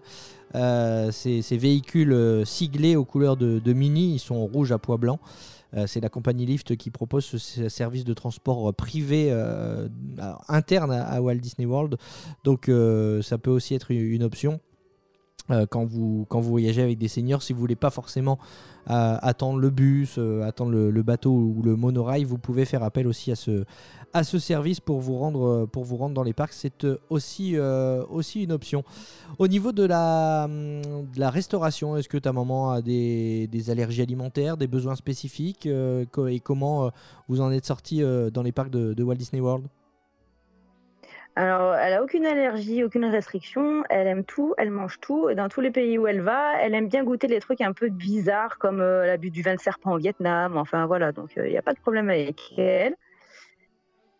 Euh, ces, ces véhicules euh, siglés aux couleurs de, de Mini, ils sont rouges à pois blanc. Euh, c'est la compagnie Lyft qui propose ce, ce service de transport privé interne à, à Walt Disney World. Donc ça peut aussi être une option. Euh, quand, vous, quand vous voyagez avec des seniors, si vous voulez pas forcément euh, attendre le bus, euh, attendre le, bateau ou le monorail, vous pouvez faire appel aussi à ce, à ce service pour vous rendre, pour vous rendre dans les parcs. C'est aussi, aussi une option. Au niveau de la, hum, de la restauration, est-ce que ta maman a des, des allergies alimentaires, des besoins spécifiques Et comment vous en êtes sorti dans les parcs de Walt Disney World?
Alors, elle a aucune allergie, aucune restriction. Elle aime tout, elle mange tout. Et dans tous les pays où elle va, elle aime bien goûter les trucs un peu bizarres, comme euh, elle a bu du vin de serpent au Vietnam. Enfin, voilà. Donc, il n'y a pas de problème avec elle.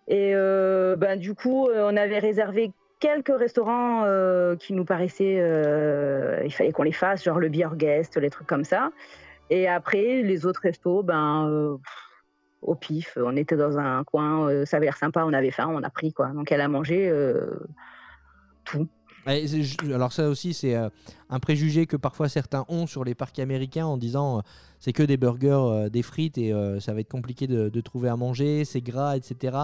Et euh, ben, du coup, euh, on avait réservé quelques restaurants euh, qui nous paraissaient. euh, il fallait qu'on les fasse, genre le Beer Guest, les trucs comme ça. Et après, les autres restos, ben. euh, au pif. On était dans un coin, euh, ça avait l'air sympa, on avait faim, on a pris quoi. Donc elle a mangé euh, tout.
Alors ça aussi, c'est euh, un préjugé que parfois certains ont sur les parcs américains en disant c'est que des burgers, des frites et ça va être compliqué de, de trouver à manger, c'est gras, etc.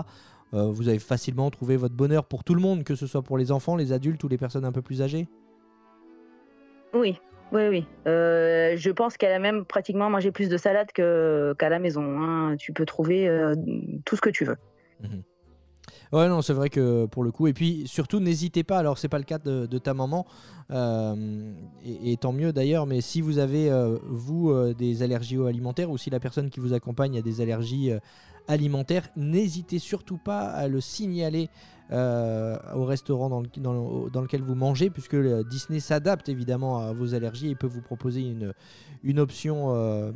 Vous avez facilement trouvé votre bonheur pour tout le monde, que ce soit pour les enfants, les adultes ou les personnes un peu plus âgées?
Oui, oui, oui. Euh, je pense qu'elle a même pratiquement mangé plus de salade qu'à la maison. hein. Tu peux trouver euh, tout ce que tu veux.
Ouais, non, c'est vrai que pour le coup. Et puis surtout, n'hésitez pas. Alors, c'est pas le cas de, ta maman, euh, et, tant mieux d'ailleurs. Mais si vous avez, vous, des allergies alimentaires ou si la personne qui vous accompagne a des allergies alimentaires, n'hésitez surtout pas à le signaler euh, au restaurant dans, le- dans le- dans lequel vous mangez, puisque euh, Disney s'adapte évidemment à vos allergies et peut vous proposer une, option, euh,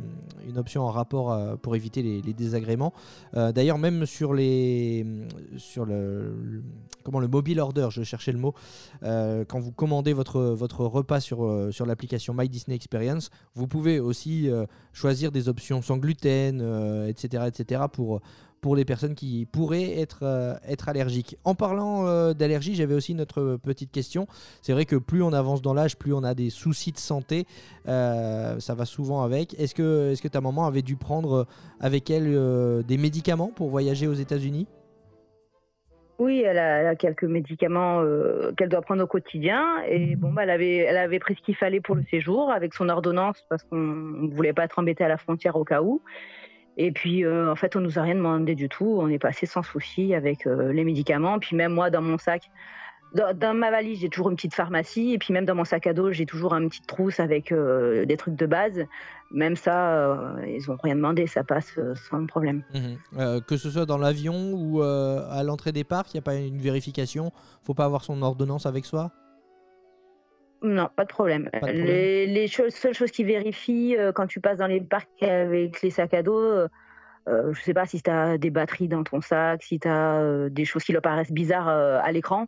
une option en rapport pour éviter les, désagréments. D'ailleurs, même sur le, le- comment le mobile order, je cherchais le mot, quand vous commandez votre votre repas sur sur l'application My Disney Experience, vous pouvez aussi choisir des options sans gluten, etc., etc. pour pour les personnes qui pourraient être, euh, allergiques. En parlant euh, d'allergie, j'avais aussi notre petite question. C'est vrai que plus on avance dans l'âge, plus on a des soucis de santé. Euh, ça va souvent avec. Est-ce que, ta maman avait dû prendre avec elle euh, des médicaments pour voyager aux États-Unis?
Oui, elle a, quelques médicaments euh, qu'elle doit prendre au quotidien. Et bon, bah, elle, avait, elle avait pris ce qu'il fallait pour le séjour avec son ordonnance parce qu'on ne voulait pas être embêté à la frontière au cas où. Et puis, euh, en fait, on nous a rien demandé du tout. On est passé sans souci avec euh, les médicaments. Puis même moi, dans mon sac, dans, ma valise, j'ai toujours une petite pharmacie. Et puis même dans mon sac à dos, j'ai toujours une petite trousse avec euh, des trucs de base. Même ça, ils ont rien demandé. Ça passe sans problème.
Euh, Que ce soit dans l'avion ou à l'entrée des parcs, il n'y a pas une vérification? Faut pas avoir son ordonnance avec soi?
Non, pas de problème.
Pas de problème.
Les, les choses- seules choses qui vérifient euh, quand tu passes dans les parcs avec les sacs à dos, euh, euh, je sais pas si tu as des batteries dans ton sac, si tu as des choses qui leur paraissent bizarres euh, à l'écran.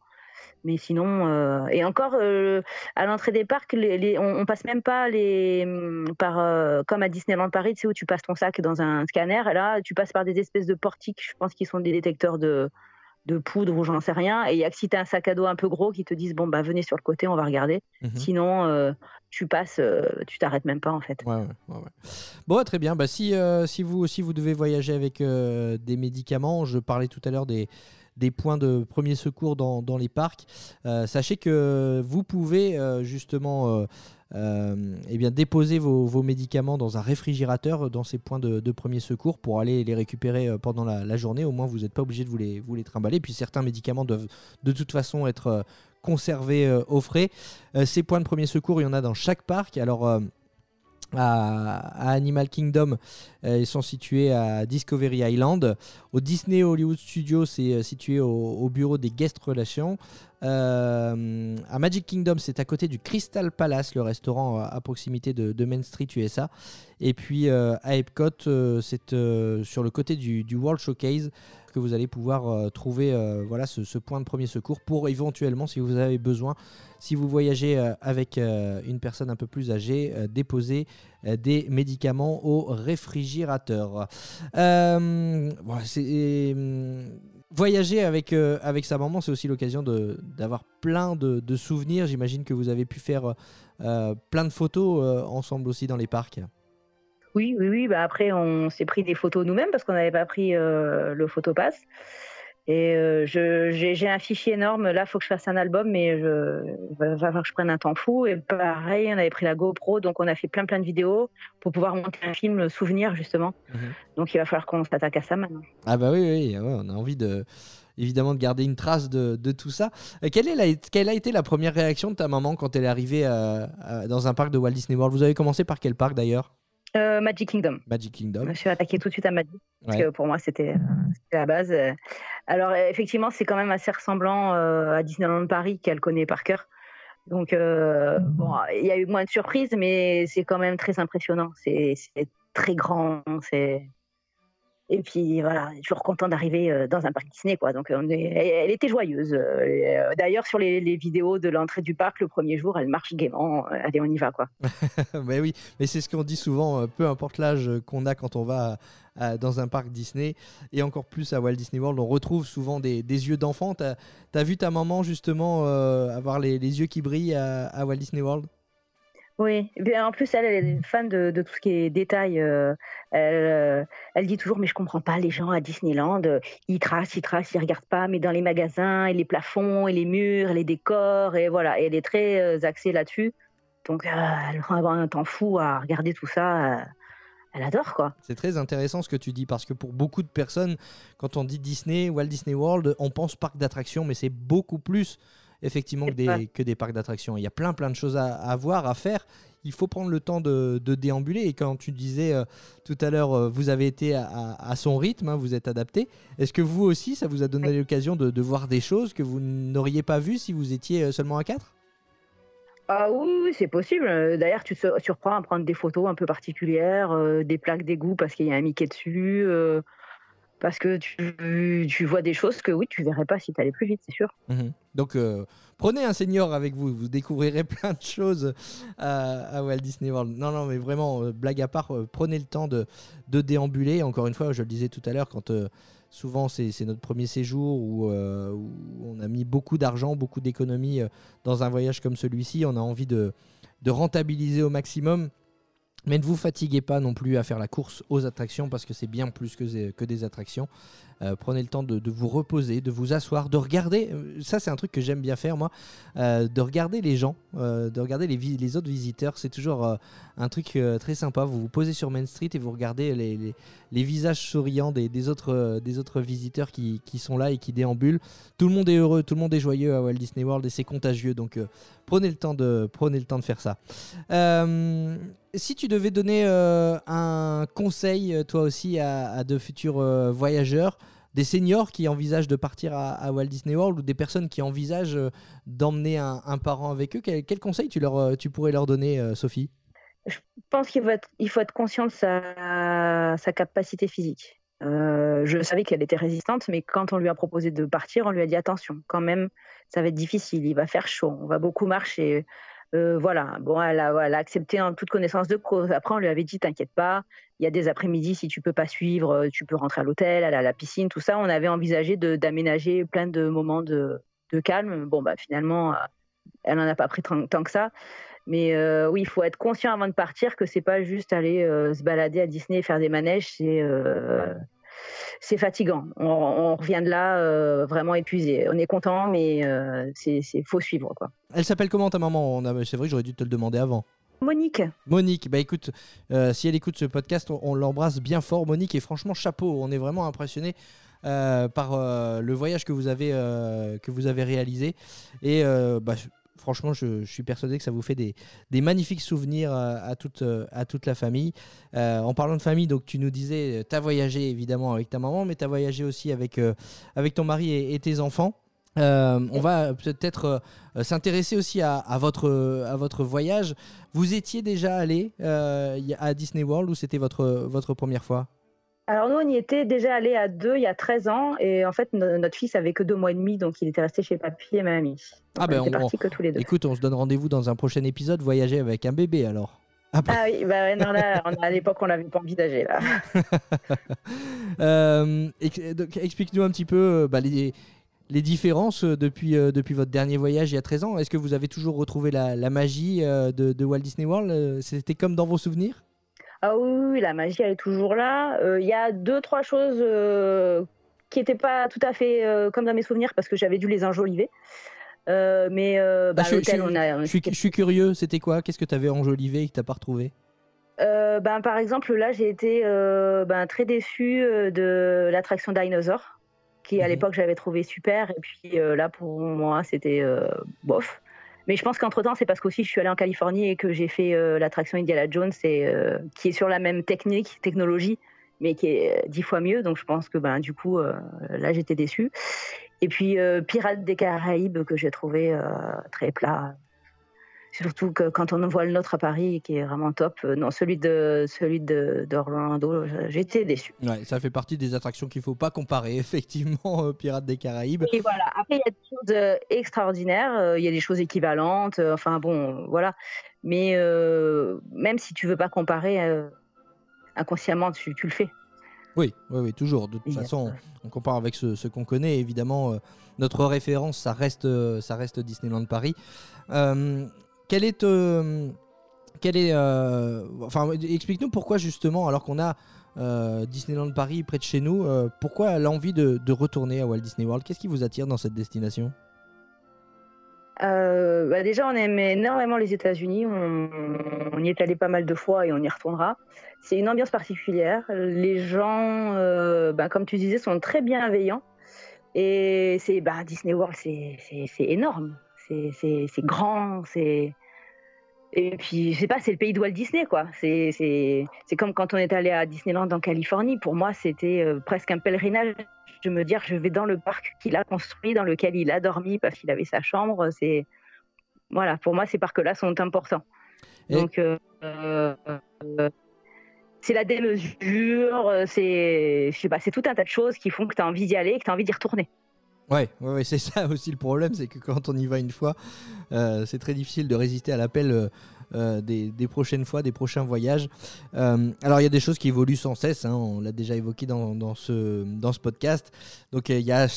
Mais sinon, euh, et encore, euh, à l'entrée des parcs, les, les- on, on passe même pas les, par, euh, comme à Disneyland Paris, tu sais, où tu passes ton sac dans un scanner. Et là, tu passes par des espèces de portiques, je pense qu'ils sont des détecteurs de, de poudre ou j'en sais rien. Et il y a que si tu as un sac à dos un peu gros qui te disent, bon, bah, venez sur le côté, on va regarder.
Mhm.
Sinon, euh, tu passes, euh, tu t'arrêtes même pas en fait.
Ouais, ouais, ouais, ouais. Bon, très bien. Bah, si, euh, si vous aussi vous devez voyager avec des médicaments, je parlais tout à l'heure des, des points de premier secours dans, les parcs. Euh, sachez que vous pouvez euh, justement euh, eh déposer vos, médicaments dans un réfrigérateur dans ces points de, premier secours pour aller les récupérer pendant la, journée. Au moins, vous n'êtes pas obligé de vous les, vous trimballer. Puis certains médicaments doivent de toute façon être conservés au frais. Ces points de premier secours, il y en a dans chaque parc. Alors. À, Animal Kingdom, euh, ils sont situés à Discovery Island. Au Disney Hollywood Studios, c'est euh, situé au, au bureau des guest relations. Euh, à Magic Kingdom, c'est à côté du Crystal Palace, le restaurant à proximité de, Main Street USA. Et puis à Epcot, c'est sur le côté du World Showcase que vous allez pouvoir euh, trouver euh, voilà, ce, point de premier secours pour éventuellement, si vous avez besoin, si vous voyagez euh, avec une personne un peu plus âgée, déposer des médicaments au réfrigérateur. Voyager avec, avec sa maman, c'est aussi l'occasion d'avoir plein de, de souvenirs. J'imagine que vous avez pu faire plein de photos ensemble aussi dans les parcs.
Oui, oui, oui. Bah après, on s'est pris des photos nous-mêmes parce qu'on n'avait pas pris euh, le photopass. Et euh, j'ai un fichier énorme. Là, il faut que je fasse un album, mais je, il va falloir que je prenne un temps fou. Et pareil, on avait pris la GoPro, donc on a fait plein plein de vidéos pour pouvoir monter un film souvenir justement.
Mhm.
Donc il va falloir qu'on s'attaque à ça maintenant.
Ah bah oui, oui, ouais, on a envie de évidemment de garder une trace de, de tout ça. Euh, quelle, est la, quelle a été la première réaction de ta maman quand elle est arrivée euh, dans un parc de Walt Disney World? Vous avez commencé par quel parc d'ailleurs?
Euh, Magic Kingdom.
Magic Kingdom.
Je me suis attaquée tout de suite à Magic. Parce
Ouais.
que pour moi, c'était euh, c'était la base. Alors, effectivement, c'est quand même assez ressemblant euh, à Disneyland Paris, qu'elle connaît par cœur. Donc, euh, bon, il y a eu moins de surprises, mais c'est quand même très impressionnant. C'est très grand. C'est Et puis voilà, toujours content d'arriver euh, dans un parc Disney, quoi. Donc on est, elle, était joyeuse. Euh, d'ailleurs, sur les, vidéos de l'entrée du parc, le premier jour, elle marche gaiement. Allez, on y va, quoi.
mais oui, mais c'est ce qu'on dit souvent, peu importe l'âge qu'on a quand on va dans un parc Disney et encore plus à Walt Disney World, on retrouve souvent des, yeux d'enfant. T'as as vu ta maman justement avoir les, yeux qui brillent à Walt Disney World?
Oui, en plus, elle, elle est une fan de, tout ce qui est détail. Euh, euh, elle, dit toujours, mais je comprends pas les gens à Disneyland. Ils tracent, ils tracent, ils regardent pas, mais dans les magasins, et les plafonds, et les murs, et les décors, et voilà. Elle est très euh, axée là-dessus. Donc, elle prend avoir un temps fou à regarder tout ça. elle adore, quoi.
C'est très intéressant ce que tu dis, parce que pour beaucoup de personnes, quand on dit Disney, Walt Disney World, on pense parc d'attractions, mais c'est beaucoup plus effectivement que des, que des parcs d'attractions. Il y a plein plein de choses à, à, voir, à faire. Il faut prendre le temps de, de déambuler. Et quand tu disais euh, tout à l'heure, euh, vous avez été à, à, son rythme, hein, vous êtes adapté. Est-ce que vous aussi, ça vous a donné l'occasion de, de, voir des choses que vous n'auriez pas vues si vous étiez euh, seulement à 4
ah oui, c'est possible. D'ailleurs, tu te surprends à prendre des photos un peu particulières, des plaques d'égout parce qu'il y a un Mickey dessus parce que tu, tu, vois des choses que oui, tu verrais pas si tu allais plus vite, c'est sûr.
Mhm. Donc euh, prenez un senior avec vous, vous découvrirez plein de choses à, Walt Disney World. Non, non, mais vraiment, euh, blague à part, euh, prenez le temps de, déambuler. Encore une fois, je le disais tout à l'heure, quand souvent c'est notre premier séjour où, on a mis beaucoup d'argent, beaucoup d'économies dans un voyage comme celui-ci, on a envie de, rentabiliser au maximum. Mais ne vous fatiguez pas non plus à faire la course aux attractions parce que c'est bien plus que des attractions. Euh, prenez le temps de, vous reposer, de vous asseoir, de regarder. Euh, ça, c'est un truc que j'aime bien faire, moi. Euh, de regarder les gens, de regarder les, autres visiteurs. C'est toujours un truc très sympa. Vous vous posez sur Main Street et vous regardez les, visages souriants des, autres, visiteurs qui, sont là et qui déambulent. Tout le monde est heureux, tout le monde est joyeux à Walt Disney World et c'est contagieux. Donc, prenez, le temps de, prenez le temps de faire ça si tu devais donner un conseil, toi aussi, à, de futurs voyageurs, des seniors qui envisagent de partir à, Walt Disney World ou des personnes qui envisagent d'emmener un, parent avec eux, quel, conseil tu, leur, tu pourrais leur donner, Sophie?
Je pense qu'il faut être, conscient de sa capacité physique. je savais qu'elle était résistante, mais quand on lui a proposé de partir, on lui a dit attention, quand même, ça va être difficile, il va faire chaud, on va beaucoup marcher. Euh, voilà, bon, elle a, accepté en toute connaissance de cause. Après, on lui avait dit, t'inquiète pas, il y a des après-midi, si tu peux pas suivre, euh, tu peux rentrer à l'hôtel, à la piscine, tout ça. On avait envisagé d'aménager plein de moments de, calme. Bon, bah finalement, euh, elle n'en a pas pris tant, que ça. Mais oui, il faut être conscient avant de partir que c'est pas juste aller se balader à Disney et faire des manèges, c'est c'est fatigant. On, revient de là euh, vraiment épuisé. On est content, mais euh, c'est faut suivre quoi.
Elle s'appelle comment ta maman? C'est vrai, j'aurais dû te le demander avant.
Monique.
Monique, bah écoute, euh, si elle écoute ce podcast, on, l'embrasse bien fort, Monique, et franchement, chapeau, on est vraiment impressionné par le voyage que vous avez, que vous avez réalisé. Et bah, franchement, je, suis persuadé que ça vous fait des, magnifiques souvenirs euh, à, toute, euh, à toute la famille. Euh, en parlant de famille, donc tu nous disais, tu as voyagé évidemment avec ta maman, mais tu as voyagé aussi avec, ton mari et, tes enfants. on va peut-être s'intéresser aussi à, votre, voyage. Vous étiez déjà allé à Disney World ou c'était votre première fois?
Alors nous, on y était déjà allé à deux il y a 13 ans et en fait notre fils avait que deux mois et demi donc il était resté chez papy et mamie.
ah ben on, que tous les deux. Écoute, on se donne rendez-vous dans un prochain épisode voyager avec un bébé alors.
Ah oui, bah non, là, à l'époque, on l'avait pas envisagé. là.
euh, Explique-nous un petit peu euh, bah, les, les, différences euh, depuis, euh, depuis votre dernier voyage il y a 13 ans. Est-ce que vous avez toujours retrouvé la, la magie de, de, Walt Disney World C'était comme dans vos souvenirs?
Ah oui, la magie, elle est toujours là. Euh, il y a deux, trois choses euh, qui n'étaient pas tout à fait euh, comme dans mes souvenirs parce que j'avais dû les enjoliver. mais bah, bah,
je, on a. Je suis, curieux, c'était quoi? Qu'est-ce que tu avais enjolivé et que tu n'as pas retrouvé?
Ben, Par exemple, là, j'ai été ben, très déçue de l'attraction Dinosaur, qui à mhm. l'époque j'avais trouvé super. Et puis là, pour moi, c'était bof. Mais je pense qu'entre temps, c'est parce qu'aussi je suis allée en Californie et que j'ai fait euh, l'attraction Indiana Jones, euh, qui est sur la même technique, technologie, mais qui est dix fois mieux. Donc je pense que ben, du coup, euh, là, j'étais déçue. Et puis Pirates des Caraïbes, que j'ai trouvé très plat. Surtout que quand on voit le nôtre à Paris, qui est vraiment top, euh, non, celui de celui de d'Orlando, j'étais déçu.
Ouais, ça fait partie des attractions qu'il faut pas comparer, effectivement, euh, Pirates des Caraïbes.
Et voilà. Après, il y a des choses euh, extraordinaires, il y a des choses équivalentes. enfin bon, voilà. Mais même si tu veux pas comparer, inconsciemment, tu, tu le fais.
Oui, oui, oui, toujours. De toute façon, on, compare avec ce, qu'on connaît. Évidemment, notre référence, ça reste, ça reste Disneyland Paris. Est, euh, est, euh, enfin, explique-nous pourquoi justement, alors qu'on a euh, Disneyland Paris près de chez nous, pourquoi l'envie de, retourner à Walt Disney World? Qu'est-ce qui vous attire dans cette destination?
Bah déjà, on aime énormément les États-Unis. On, y est allé pas mal de fois et on y retournera. C'est une ambiance particulière. Les gens, bah, comme tu disais, sont très bienveillants. Et c'est bah, Disney World, c'est énorme c'est grand, c'est et puis je sais pas, c'est le pays de Walt Disney quoi. C'est comme quand on est allé à Disneyland en Californie. Pour moi, c'était euh, presque un pèlerinage de me dire je vais dans le parc qu'il a construit, dans lequel il a dormi parce qu'il avait sa chambre. C'est voilà, pour moi ces parcs-là sont importants. Donc euh, euh, c'est la démesure, c'est je sais pas, c'est tout un tas de choses qui font que tu as envie d'y aller, et que tu as envie d'y retourner.
Ouais, ouais, c'est ça aussi le problème, c'est que quand on y va une fois, euh, c'est très difficile de résister à l'appel euh, euh, des, prochaines fois, des prochains voyages. alors il y a des choses qui évoluent sans cesse, hein, on l'a déjà évoqué dans, ce, dans ce podcast. Donc il y a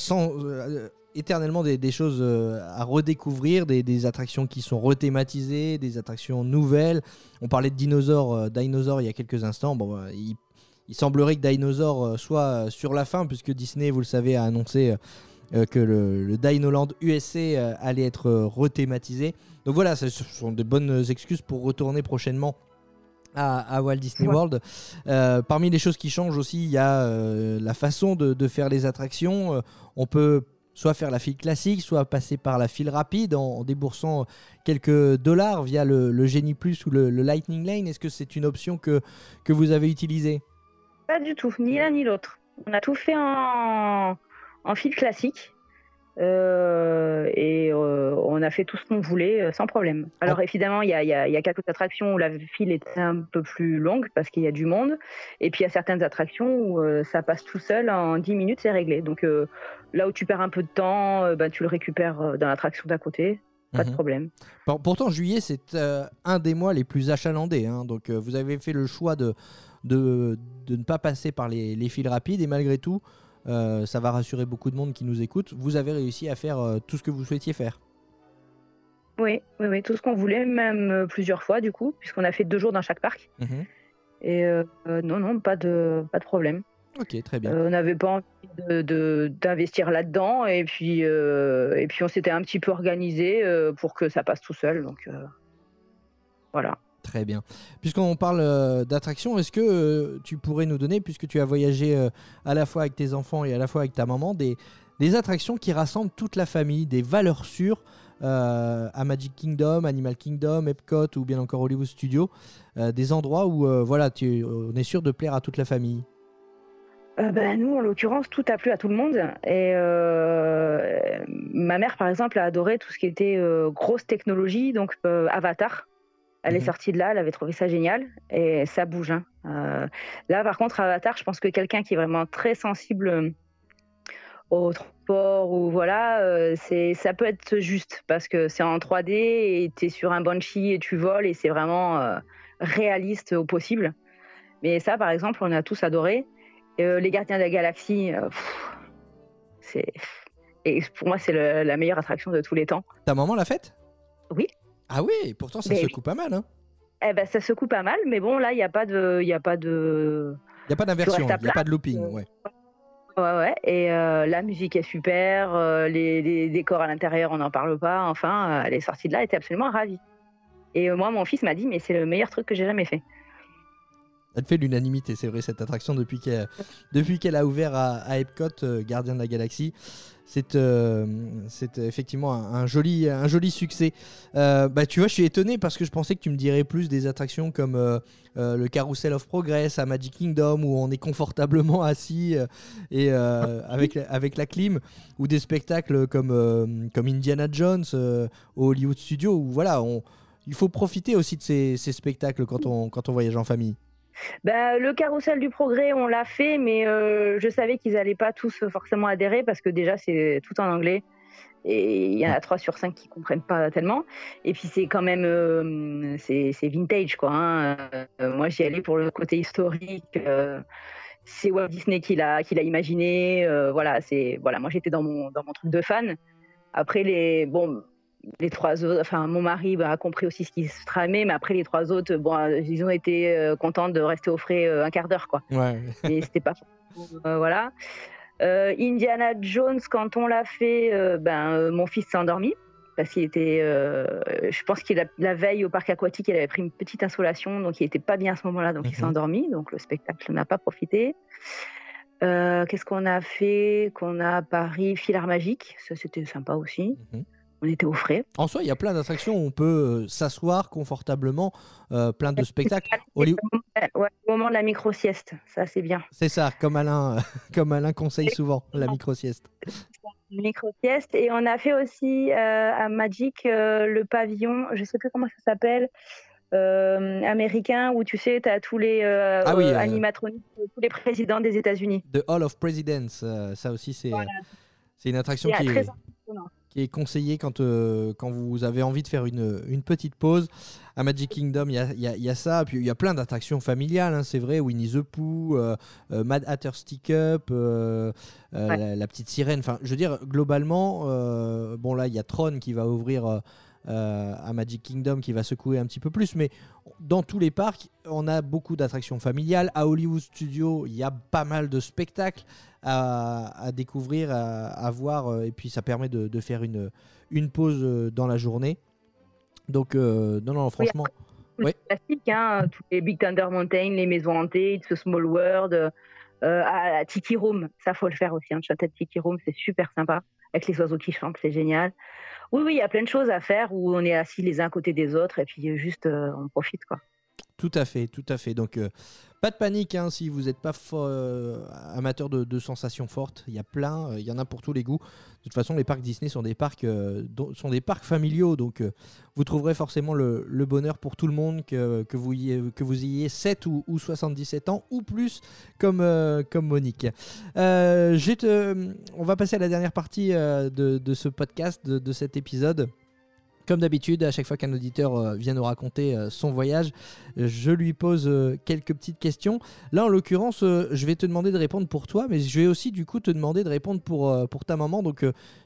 éternellement des, choses à redécouvrir, des, attractions qui sont rethématisées, des attractions nouvelles. On parlait de dinosaures, dinosaures il y a quelques instants. Bon, il, il, semblerait que Dinosaur soit sur la fin, puisque Disney, vous le savez, a annoncé que le, le Dinoland USC euh, allait être euh, rethématisé. Donc voilà, ce sont des bonnes excuses pour retourner prochainement à, Walt Disney World. parmi les choses qui changent aussi, il y a la façon de, faire les attractions. on peut soit faire la file classique, soit passer par la file rapide en, déboursant quelques dollars via le, le Genie Plus ou le, Lightning Lane. Est-ce que c'est une option que, que vous avez utilisée?
Pas du tout, ni l'un ni l'autre. On a tout fait en, en fil classique. Euh, et euh, on a fait tout ce qu'on voulait euh, sans problème. Alors ah. évidemment, il y a, quelques attractions où la file est un peu plus longue parce qu'il y a du monde. Et puis il y a certaines attractions où ça passe tout seul en 10 minutes, c'est réglé. Donc là où tu perds un peu de temps, bah, tu le récupères dans l'attraction d'à côté. Pas de mhm. problème.
Pourtant, juillet, c'est un des mois les plus achalandés. Hein. Donc, vous avez fait le choix de, de, ne pas passer par les, les files rapides. Et malgré tout, euh, ça va rassurer beaucoup de monde qui nous écoute. Vous avez réussi à faire euh, tout ce que vous souhaitiez faire.
Oui, oui, oui tout ce qu'on voulait, même euh, plusieurs fois du coup, puisqu'on a fait deux jours dans chaque parc. Mhm. Et non, non, pas de, pas de problème.
Ok, très bien.
on n'avait pas envie d'investir là-dedans, et puis, et puis on s'était un petit peu organisé pour que ça passe tout seul. Donc voilà.
Très bien. Puisqu'on parle euh, d'attraction, est-ce que euh, tu pourrais nous donner, puisque tu as voyagé euh, à la fois avec tes enfants et à la fois avec ta maman, des, attractions qui rassemblent toute la famille, des valeurs sûres à Magic Kingdom, Animal Kingdom, Epcot ou bien encore Hollywood Studios, des endroits où voilà, tu, on est sûr de plaire à toute la famille?
Ben, nous, en l'occurrence, tout a plu à tout le monde. Et ma mère, par exemple, a adoré tout ce qui était grosse technologie, donc Avatar. Elle est mhm. sortie de là, elle avait trouvé ça génial et ça bouge. Hein. Euh, là, par contre, Avatar, je pense que quelqu'un qui est vraiment très sensible euh, au transport ou voilà, euh, c'est ça peut être juste parce que c'est en 3D et tu es sur un banshee et tu voles et c'est vraiment réaliste au possible. Mais ça, par exemple, on a tous adoré. les Gardiens de la Galaxie, c'est et pour moi, c'est la meilleure attraction de tous les temps.
Ta maman l'a faite?
Oui.
Ah oui, pourtant ça secoue pas mal. Hein.
Eh ben, ça secoue pas mal, mais bon, là, il n'y a pas de. Y a pas de...
Il a pas d'inversion, il n'y a pas de looping. Ouais.
Ouais, ouais. Et euh, la musique est super, euh, les, décors à l'intérieur, on n'en parle pas. Enfin, euh, elle est sortie de là, elle était absolument ravie. Et moi, mon fils m'a dit, mais c'est le meilleur truc que j'ai jamais fait.
Elle fait l'unanimité, c'est vrai, cette attraction depuis qu'elle a ouvert à, Epcot, Gardien de la Galaxie. C'est euh, effectivement un, joli, succès. Euh, bah, tu vois, je suis étonné parce que je pensais que tu me dirais plus des attractions comme euh, le Carousel of Progress à Magic Kingdom où on est confortablement assis et avec, la clim, ou des spectacles comme, Indiana Jones au Hollywood Studio où voilà, il faut profiter aussi de ces, spectacles quand on voyage en famille.
Bah, le carrousel du progrès, on l'a fait, mais euh, je savais qu'ils n'allaient pas tous forcément adhérer parce que déjà, c'est tout en anglais. Et il y en a 3 sur 5 qui comprennent pas tellement. Et puis c'est quand même euh, c'est vintage quoi. Hein. Euh, moi j'y allais pour le côté historique. c'est Walt Disney qui l'a qui l'a imaginé. voilà c'est voilà moi j'étais dans mon dans mon truc de fan. Après les bon les trois autres, enfin mon mari bah, a compris aussi ce qui se tramait, mais après les trois autres, bon, ils ont été euh, contents de rester au frais euh, un quart d'heure, quoi.
Ouais.
Et c'était pas euh, voilà. Indiana Jones, quand on l'a fait, ben mon fils s'est endormi parce qu'il était, je pense qu'il la veille au parc aquatique, il avait pris une petite insolation, donc il était pas bien à ce moment-là, donc il s'est mhm. endormi, donc le spectacle n'a pas profité. Qu'est-ce qu'on a fait Qu'on a à Paris, Filard Magique, ça c'était sympa aussi. Mhm on était au frais.
En soi, il y a plein d'attractions où on peut euh, s'asseoir confortablement, euh, plein de spectacles.
au moment de la micro-sieste, ça c'est bien.
C'est ça, comme Alain, comme Alain conseille souvent, la micro-sieste.
Micro-sieste. Et on a fait aussi euh, à Magic le pavillon, je ne sais plus comment ça s'appelle. américain où tu sais, tu as tous les ah animatroniques, tous les présidents des États-Unis.
The Hall of Presidents, ça aussi c'est c'est une attraction qui est, qui est conseillé quand, euh, quand vous avez envie de faire une, une petite pause. À Magic Kingdom, il y a, y a, ça. Puis il y a plein d'attractions familiales, hein, c'est vrai. Winnie the Pooh, euh, euh, Mad Hatter Stick Up, la, petite sirène. Enfin, je veux dire, globalement, bon là, il y a Tron qui va ouvrir. à Magic Kingdom qui va secouer un petit peu plus. Mais dans tous les parcs, on a beaucoup d'attractions familiales. À Hollywood Studios, il y a pas mal de spectacles à, découvrir, à, voir, euh, et puis ça permet de, faire une, une pause euh, dans la journée. Donc, euh, non, non, franchement.
Oui, classique, hein, tous les Big Thunder Mountain, les maisons hantées, It's a Small World, à, Tiki Room, ça faut le faire aussi, hein, château de Tiki Room, c'est super sympa, avec les oiseaux qui chantent, c'est génial. Oui, oui, il y a plein de choses à faire où on est assis les uns à côté des autres et puis juste on profite quoi.
Tout à fait, tout à fait. Donc, euh, pas de panique hein, si vous n'êtes pas euh, amateur de, sensations fortes. Il y a plein, euh, il y en a pour tous les goûts. De toute façon, les parcs Disney sont des parcs, sont des parcs familiaux, donc vous trouverez forcément le, bonheur pour tout le monde, que, vous, vous ayez 7 ou, 77 ans ou plus, comme, comme Monique. On va passer à la dernière partie de, ce podcast, de cet épisode. Comme d'habitude, à chaque fois qu'un auditeur euh, vient nous raconter euh, son voyage, je lui pose euh, quelques petites questions. Là, en l'occurrence, je vais te demander de répondre pour toi, mais je vais aussi du coup te demander de répondre pour, pour ta maman. Donc,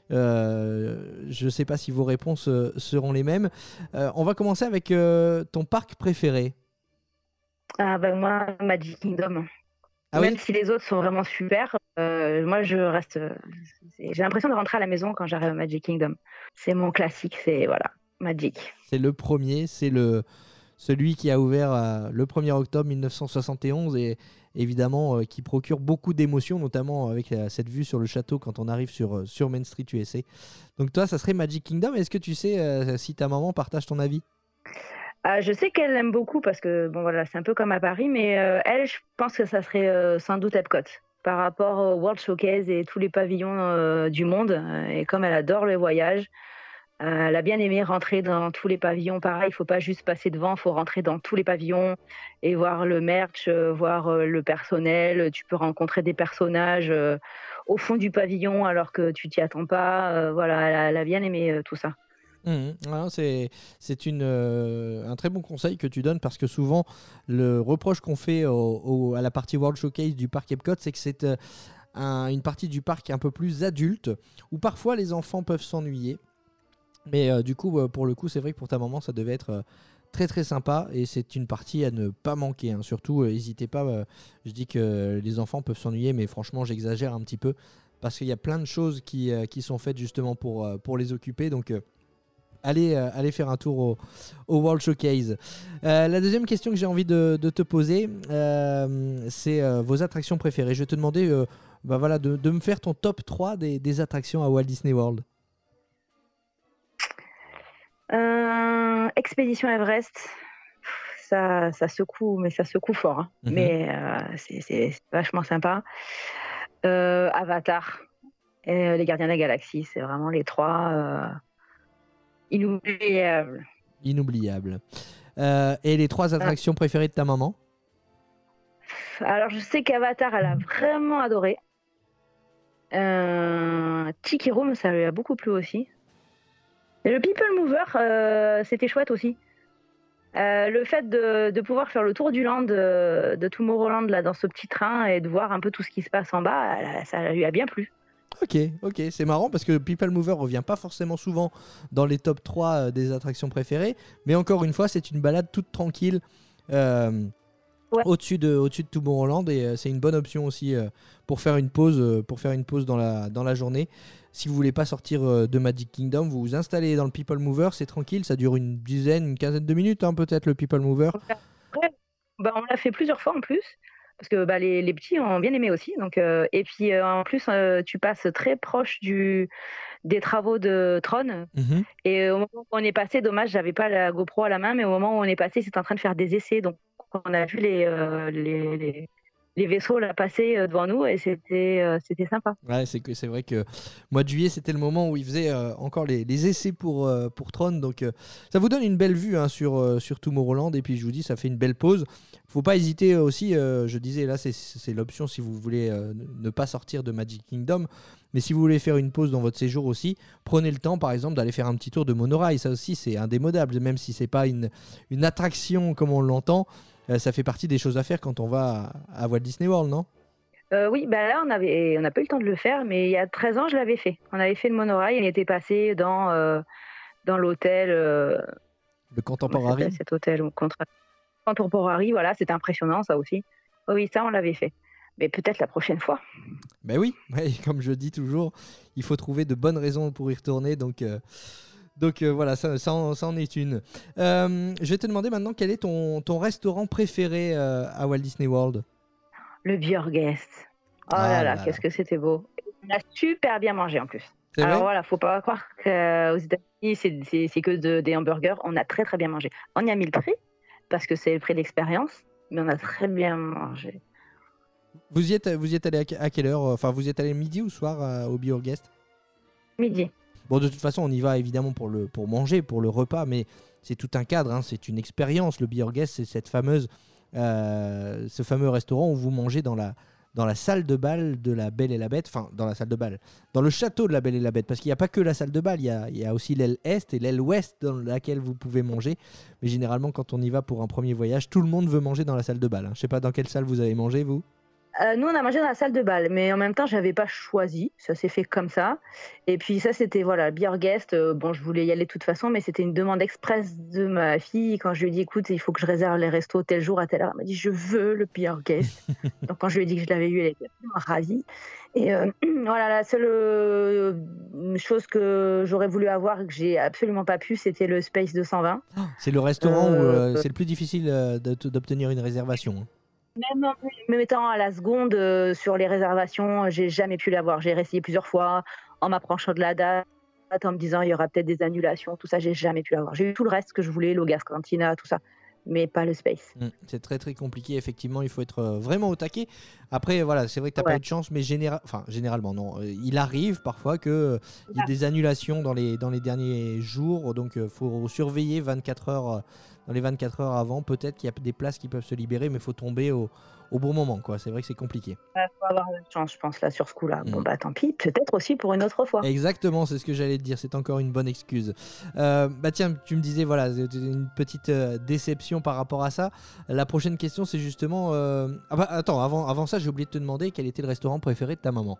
je ne sais pas si vos réponses seront les mêmes. on va commencer avec ton parc préféré.
Ah ben moi, Magic Kingdom. Ah Même si les autres sont vraiment super, moi je reste. J'ai l'impression de rentrer à la maison quand j'arrive à Magic Kingdom c'est mon classique, c'est voilà, Magic.
C'est le premier, c'est le celui qui a ouvert euh, le 1er octobre 1971 et évidemment euh, qui procure beaucoup d'émotions, notamment avec euh, cette vue sur le château quand on arrive sur, sur Main Street USA. Donc toi, ça serait Magic Kingdom. Est-ce que tu sais si ta maman partage ton avis?
Je sais qu'elle l'aime beaucoup parce que bon voilà, c'est un peu comme à Paris, mais elle, je pense que ça serait sans doute Epcot par rapport au World Showcase et tous les pavillons du monde. Et comme elle adore le voyage, euh, elle a bien aimé rentrer dans tous les pavillons. Pareil, il faut pas juste passer devant, il faut rentrer dans tous les pavillons et voir le merch, euh, voir euh, le personnel. Tu peux rencontrer des personnages au fond du pavillon alors que tu t'y attends pas. voilà, elle a, bien aimé tout ça.
Mmh. c'est c'est un très bon conseil que tu donnes parce que souvent le reproche qu'on fait à la partie World Showcase du parc Epcot, c'est que c'est une partie du parc un peu plus adulte où parfois les enfants peuvent s'ennuyer. Mais euh, du coup, euh, pour le coup, c'est vrai que pour ta maman, ça devait être euh, très très sympa et c'est une partie à ne pas manquer. Hein. Surtout, n'hésitez pas. je dis que les enfants peuvent s'ennuyer, mais franchement, j'exagère un petit peu parce qu'il y a plein de choses qui, sont faites justement pour, les occuper. Donc, allez, allez faire un tour au, World Showcase. la deuxième question que j'ai envie de, te poser, c'est vos attractions préférées. Je vais te demander bah voilà, de, me faire ton top 3 des, des attractions à Walt Disney World.
Euh, Expédition Everest, ça, ça secoue, mais ça secoue fort. Hein. Mhm. Mais euh, c'est vachement sympa. Euh, Avatar et Les Gardiens de la Galaxie, c'est vraiment les trois inoubliables.
Inoubliable. Euh, et les trois attractions préférées de ta maman?
Alors, je sais qu'Avatar, elle a vraiment adoré. Tiki Room, ça lui a beaucoup plu aussi. Et le People Mover, euh, c'était chouette aussi. Euh, le fait de, de pouvoir faire le tour du land de, de Tomorrowland là, dans ce petit train et de voir un peu tout ce qui se passe en bas, ça lui a bien plu.
Ok, ok, c'est marrant parce que People Mover revient pas forcément souvent dans les top 3 euh, des attractions préférées, mais encore une fois, c'est une balade toute tranquille euh,
Ouais.
au-dessus de, de Tomorrowland et euh, c'est une bonne option aussi euh, pour faire une pause, euh, pour faire une pause dans la, dans la journée. Si vous voulez pas sortir euh, de Magic Kingdom, vous vous installez dans le People Mover, c'est tranquille, ça dure une dizaine, une quinzaine de minutes hein, peut-être le People Mover.
Bah, on l'a fait plusieurs fois en plus, parce que bah, les, les petits ont bien aimé aussi. Donc, euh, et puis euh, en plus, euh, tu passes très proche du, des travaux de Tron.
Mhm.
Et au moment où on est passé, dommage, j'avais pas la GoPro à la main, mais au moment où on est passé, c'était en train de faire des essais. Donc on a vu les, les, les, les vaisseaux là passer euh, devant nous et c'était euh, c'était sympa.
Ouais, c'est que c'est vrai que mois de juillet, c'était le moment où ils faisaient euh, encore les, essais pour, euh, pour Tron. Donc ça vous donne une belle vue hein, sur, sur Tomorrowland. Et puis je vous dis, ça fait une belle pause. Faut pas hésiter aussi, je disais, là c'est- l'option si vous voulez ne pas sortir de Magic Kingdom. Mais si vous voulez faire une pause dans votre séjour aussi, prenez le temps par exemple d'aller faire un petit tour de monorail. Ça aussi c'est indémodable, même si c'est pas une, une attraction comme on l'entend. Euh, ça fait partie des choses à faire quand on va à, à Walt Disney World, non?
Euh, oui, bah là on avait on n'a pas eu le temps de le faire, mais il y a 13 ans je l'avais fait. On avait fait le monorail, on était passé dans euh, dans l'hôtel. euh,
Le Contemporary
cet hôtel au contra- Contemporary, voilà, c'était impressionnant ça aussi. Oh oui, ça on l'avait fait. Mais peut-être la prochaine fois.
Ben oui, ouais, comme je dis toujours, il faut trouver de bonnes raisons pour y retourner. Donc, donc euh, voilà, ça, ça, en, ça en est une. Euh, je vais te demander maintenant quel est ton, ton restaurant préféré euh, à Walt Disney World?
Le Björgest. Oh
Ah
là
là
qu'est-ce que c'était beau. On a super bien mangé en plus. Alors voilà, faut pas croire qu'aux États-Unis, c'est- que de- des hamburgers. On a très très bien mangé. On y a mis le prix parce que c'est le prix de l'expérience, mais on a très bien mangé.
vous y, êtes, vous y êtes allé à, que- à quelle heure Enfin, vous y êtes allé midi ou soir au Bioguest
Midi.
Bon, de toute façon, on y va évidemment pour, le, pour manger, pour le repas, mais c'est tout un cadre, hein, c'est une expérience. Le Bioguest, c'est cette fameuse, euh, ce fameux restaurant où vous mangez dans la, dans la salle de bal de la Belle et la Bête, enfin, dans la salle de bal, dans le château de la Belle et la Bête, parce qu'il n'y a pas que la salle de bal, il y a, aussi l'aile Est et l'aile Ouest dans laquelle vous pouvez manger. Mais généralement, quand on y va pour un premier voyage, tout le monde veut manger dans la salle de bal. hein. Je sais pas dans quelle salle vous avez mangé, vous?
Euh, nous, on a mangé dans la salle de bal, mais en même temps, j'avais pas choisi. Ça s'est fait comme ça. Et puis ça, c'était voilà, Björgest. euh, bon, je voulais y aller de toute façon, mais c'était une demande express de ma fille. Quand je lui ai dit, écoute, il faut que je réserve les restos tel jour à telle heure, elle m'a dit, je veux le Björgest. Donc quand je lui ai dit que je l'avais eu, elle était ravie. Et euh, voilà, la seule chose que j'aurais voulu avoir et que j'ai absolument pas pu, c'était le Space 220.
C'est le restaurant où c'est le plus difficile d'obtenir une réservation.
Même en me mettant à la seconde euh, sur les réservations, j'ai jamais pu l'avoir. J'ai essayé plusieurs fois en m'approchant de la date, en me disant il y aura peut-être des annulations, tout ça, j'ai jamais pu l'avoir. J'ai eu tout le reste que je voulais, Logas Cantina, tout ça, mais pas le space.
Mm, C'est très très compliqué, effectivement, il faut être euh, vraiment au taquet. Après, voilà, c'est vrai que tu n'as
Ouais.
pas eu de chance, mais enfin, généralement, non. Euh, Il arrive parfois qu'il y ait des annulations dans les, dans les derniers jours, donc il faut surveiller 24 heures, euh, dans les 24 heures avant. Peut-être qu'il y a des places qui peuvent se libérer, mais il faut tomber au, au bon moment. quoi. C'est vrai que c'est compliqué.
Il faut avoir de la chance, je pense, là, sur ce coup-là. Bon,
Mm.
bah tant pis, peut-être aussi pour une autre fois.
Exactement, c'est ce que j'allais te dire. C'est encore une bonne excuse. Euh, bah tiens, tu me disais voilà, une petite euh, déception par rapport à ça. La prochaine question, c'est justement. euh, Ah bah attends, avant, avant ça, j'ai oublié de te demander quel était le restaurant préféré de ta maman.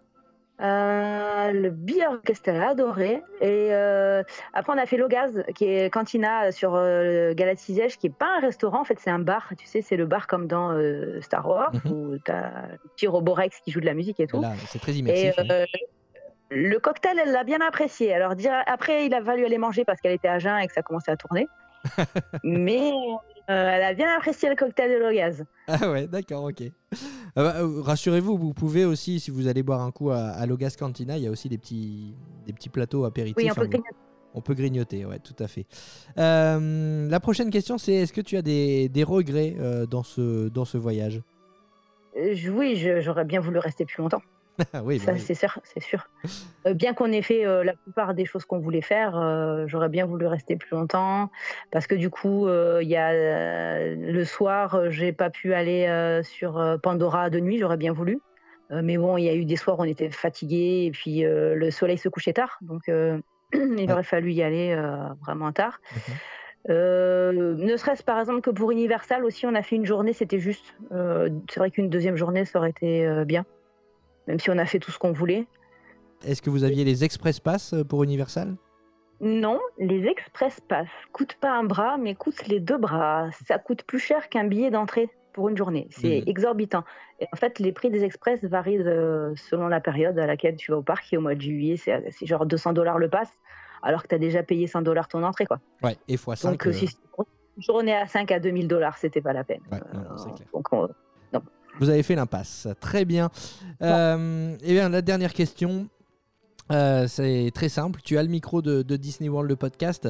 Euh, le Björgest, elle a adoré. Et euh, après, on a fait Logaz, qui est cantina sur euh, Galaxy's Edge, qui est pas un restaurant, en fait, c'est un bar. Tu sais, c'est le bar comme dans euh, Star Wars,
Mhm.
où t'as le petit robot Rex qui joue de la musique et tout.
C'est très
Et
immersif. hein.
euh, le cocktail, elle l'a bien apprécié. Alors, dire, après, il a fallu aller manger parce qu'elle était à jeun et que ça commençait à tourner. Mais euh, elle a bien apprécié le cocktail de Logaz.
Ah ouais, d'accord, ok. Euh, bah, euh, Rassurez-vous, vous pouvez aussi, si vous allez boire un coup à, à Logas Cantina, il y a aussi des petits, des petits plateaux apéritifs.
Oui, on peut grignoter.
on peut grignoter, ouais, tout à fait. Euh, la prochaine question, c'est est-ce que tu as des, des regrets dans, ce, dans ce voyage?
Oui, j'aurais bien voulu rester plus longtemps.
Ah oui, bah
Ça,
oui.
c'est sûr. C'est sûr. Euh, bien qu'on ait fait euh, la plupart des choses qu'on voulait faire, euh, j'aurais bien voulu rester plus longtemps parce que du coup, euh, il y a le soir, j'ai pas pu aller sur Pandora de nuit. J'aurais bien voulu, mais bon, il y a eu des soirs où on était fatigué et puis le soleil se couchait tard, donc il aurait fallu y aller vraiment tard.
Mhm.
Euh, ne serait-ce par exemple que pour Universal aussi, on a fait une journée, c'était juste. Euh, c'est vrai qu'une deuxième journée, ça aurait été euh, bien, même si on a fait tout ce qu'on voulait.
Est-ce que vous aviez les Express Pass euh, pour Universal?
Non, les Express Pass coûtent pas un bras, mais coûtent les deux bras. Ça coûte plus cher qu'un billet d'entrée pour une journée. C'est
Mhm.
exorbitant. Et en fait, les prix des Express varient euh, selon la période à laquelle tu vas au parc. Et au mois de juillet, c'est genre 200 dollars le pass, alors que tu as déjà payé 100 dollars ton entrée. Quoi.
Ouais, et x5.
Donc, euh, si c'est une journée à 5 à 2000 dollars, c'était pas la peine.
Ouais, non,
donc, on-
Vous avez fait l'impasse. Très bien. Euh, et bien, la dernière question. euh, c'est très simple, tu as le micro de, de Disney World, le podcast.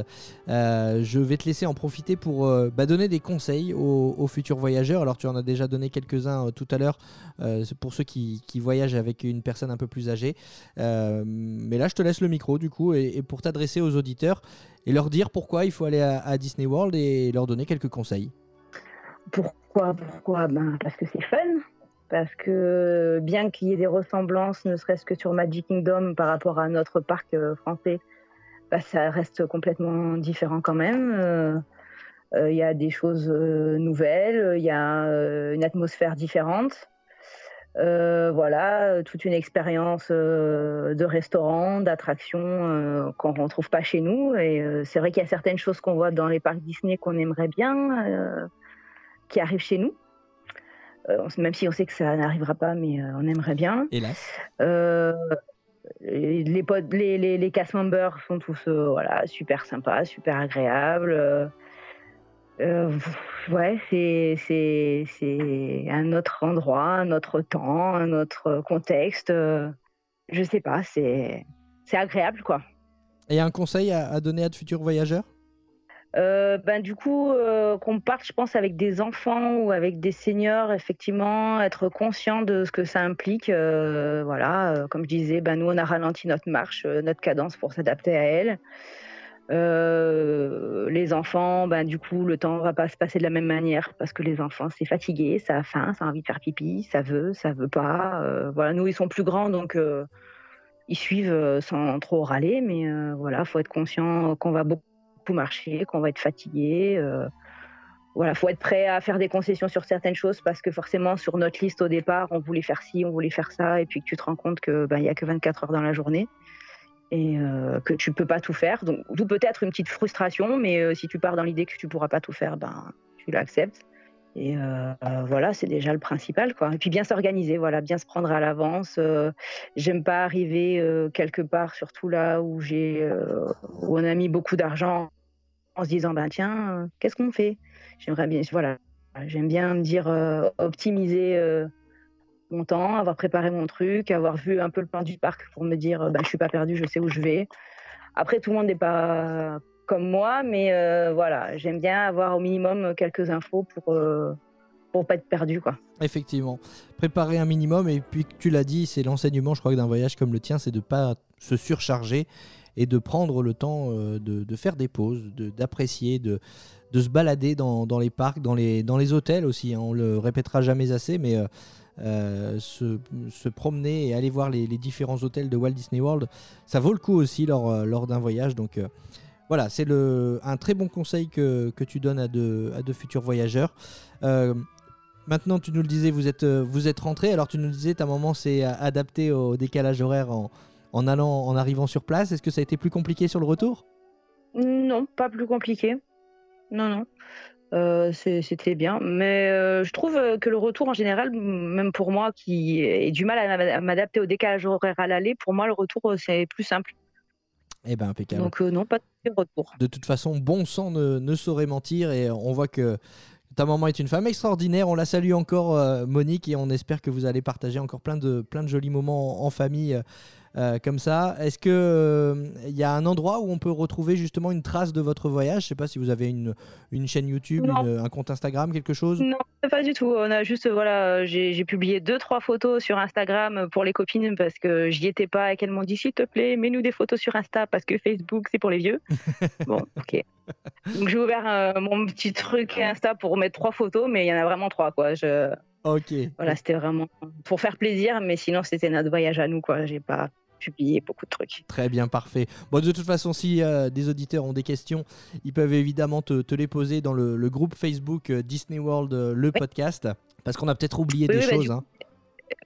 Euh, je vais te laisser en profiter pour euh, bah, donner des conseils aux, aux futurs voyageurs. Alors, tu en as déjà donné quelques-uns euh, tout à l'heure euh, pour ceux qui, qui voyagent avec une personne un peu plus âgée. Euh, mais là, je te laisse le micro du coup et, et pour t'adresser aux auditeurs et leur dire pourquoi il faut aller à, à Disney World et leur donner quelques conseils.
Pourquoi Pourquoi? Ben, Parce que c'est fun. Parce que bien qu'il y ait des ressemblances, ne serait-ce que sur Magic Kingdom par rapport à notre parc euh, français, bah, ça reste complètement différent quand même. Euh, euh, Il y a des choses nouvelles, il y a une atmosphère différente. Voilà, toute une expérience de restaurant, d'attraction qu'on ne retrouve pas chez nous. Et c'est vrai qu'il y a certaines choses qu'on voit dans les parcs Disney qu'on aimerait bien. qui arrivent chez nous. Euh, même si on sait que ça n'arrivera pas, mais euh, on aimerait bien.
Hélas.
Euh, les, potes- les, les, les cast members sont tous voilà, super sympas, super agréables. Euh, ouais, c'est, c'est, c'est un autre endroit, un autre temps, un autre contexte. euh, je sais pas, c'est, c'est agréable quoi.
Et un conseil à, à donner à de futurs voyageurs?
Euh, ben, du coup, euh, qu'on parte, je pense, avec des enfants ou avec des seniors, effectivement, être conscient de ce que ça implique. euh, voilà, comme je disais, ben, nous, on a ralenti notre marche, notre cadence pour s'adapter à elle. Les enfants, ben, du coup, le temps va pas se passer de la même manière parce que les enfants, c'est fatigué, ça a faim, ça a envie de faire pipi, ça veut, ça veut pas. voilà, nous, ils sont plus grands, donc ils suivent sans trop râler, mais voilà, faut être conscient qu'on va beaucoup marcher, qu'on va être fatigué. Euh, voilà, faut être prêt à faire des concessions sur certaines choses parce que forcément sur notre liste au départ, on voulait faire ci, on voulait faire ça, et puis que tu te rends compte que ben il y a que 24 heures dans la journée et euh, que tu peux pas tout faire. Donc d'où peut-être une petite frustration, mais euh, si tu pars dans l'idée que tu pourras pas tout faire, ben tu l'acceptes. Et euh, voilà, c'est déjà le principal, quoi. Et puis bien s'organiser, voilà, bien se prendre à l'avance. Euh, J'aime pas arriver quelque part, surtout là où j'ai, où on a mis beaucoup d'argent, en se disant, ben tiens, euh, qu'est-ce qu'on fait? J'aimerais bien, voilà, j'aime bien me dire euh, optimiser euh, mon temps, avoir préparé mon truc, avoir vu un peu le plan du parc pour me dire, ben je suis pas perdu, je sais où je vais. Après, tout le monde n'est pas comme moi, mais voilà, j'aime bien avoir au minimum quelques infos pour pour pas être perdu, quoi.
Effectivement. Préparer un minimum, et puis tu l'as dit, c'est l'enseignement, je crois, d'un voyage comme le tien, c'est de pas se surcharger et de prendre le temps euh, de, faire des pauses, d'apprécier, de, de se balader dans, dans les parcs, dans les, dans les hôtels aussi. hein. on le répétera jamais assez, mais euh, euh, se, se promener et aller voir les, les différents hôtels de Walt Disney World, ça vaut le coup aussi lors, lors d'un voyage. Donc voilà, c'est un très bon conseil que, que tu donnes à de, à de futurs voyageurs. Maintenant, tu nous le disais, vous êtes, vous êtes rentré. Alors, tu nous le disais, ta maman s'est adaptée au décalage horaire en, en allant, en arrivant sur place. Est-ce que ça a été plus compliqué sur le retour?
Non, pas plus compliqué. Non, non. Euh, C'était bien. Mais euh, je trouve que le retour en général, même pour moi qui ai du mal à m'a- à m'adapter au décalage horaire à l'aller, pour moi le retour euh, c'est plus simple.
Eh ben, impeccable.
Donc euh, non, pas de retour.
de toute façon, bon sang ne, ne saurait mentir et on voit que ta maman est une femme extraordinaire. On la salue encore, Monique, et on espère que vous allez partager encore plein de, plein de jolis moments en, en famille euh, comme ça. Est-ce que il y a un endroit où on peut retrouver justement une trace de votre voyage? Je sais pas si vous avez une, une chaîne YouTube, une- un compte Instagram, quelque chose?
Non, pas du tout. On a juste, voilà, j'ai j'ai publié deux, trois photos sur Instagram pour les copines parce que j'y étais pas et qu'elles m'ont dit s'il te plaît, mets-nous des photos sur Insta parce que Facebook c'est pour les vieux. bon, ok. Donc j'ai ouvert euh, mon petit truc Insta pour mettre trois photos, mais il y en a vraiment trois, quoi. Je,
Ok.
voilà, c'était vraiment pour faire plaisir, mais sinon c'était notre voyage à nous, quoi. J'ai pas publié beaucoup de trucs.
Très bien, parfait. Bon, de toute façon, si euh, des auditeurs ont des questions, ils peuvent évidemment te, te les poser dans le, le groupe Facebook euh, Disney World, euh, le podcast, parce qu'on a peut-être oublié
Oui,
des
oui, bah,
choses.
du
hein.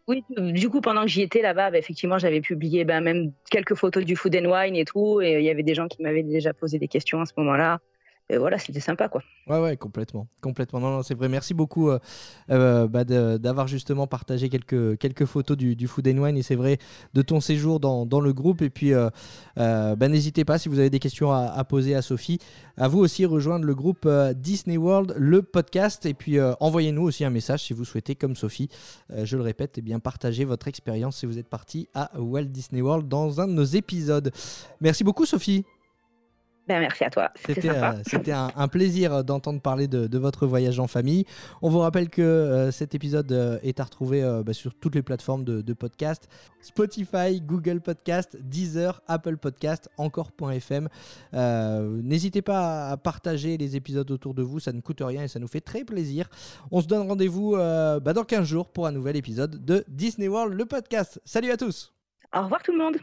Oui, du coup, pendant que j'y étais là-bas, bah, effectivement, j'avais publié bah, même quelques photos du Food and Wine et tout, et il y avait des gens qui m'avaient déjà posé des questions à ce moment-là. Et voilà, c'était sympa, quoi.
Ouais, ouais, complètement. Complètement. Non, non, c'est vrai. Merci beaucoup euh, euh, bah, d'avoir justement partagé quelques, quelques photos du, Food and Wine et c'est vrai de ton séjour dans, dans le groupe. Et puis, euh, bah, n'hésitez pas si vous avez des questions à, poser à Sophie, à vous aussi rejoindre le groupe Disney World, le podcast. Et puis, envoyez-nous aussi un message si vous souhaitez, comme Sophie, je le répète, et bien partager votre expérience si vous êtes parti à Walt Disney World dans un de nos épisodes. Merci beaucoup, Sophie.
Ben, merci à toi, c'était
euh, un, un plaisir d'entendre parler de, de votre voyage en famille. On vous rappelle que euh, cet épisode euh, est à retrouver euh, bah, sur toutes les plateformes de, de podcast Spotify, Google Podcast, Deezer, Apple Podcast, encore.fm. Euh, N'hésitez pas à partager les épisodes autour de vous, ça ne coûte rien et ça nous fait très plaisir. On se donne rendez-vous euh, bah, dans 15 jours pour un nouvel épisode de Disney World, le podcast. Salut à tous!
Au revoir tout le monde.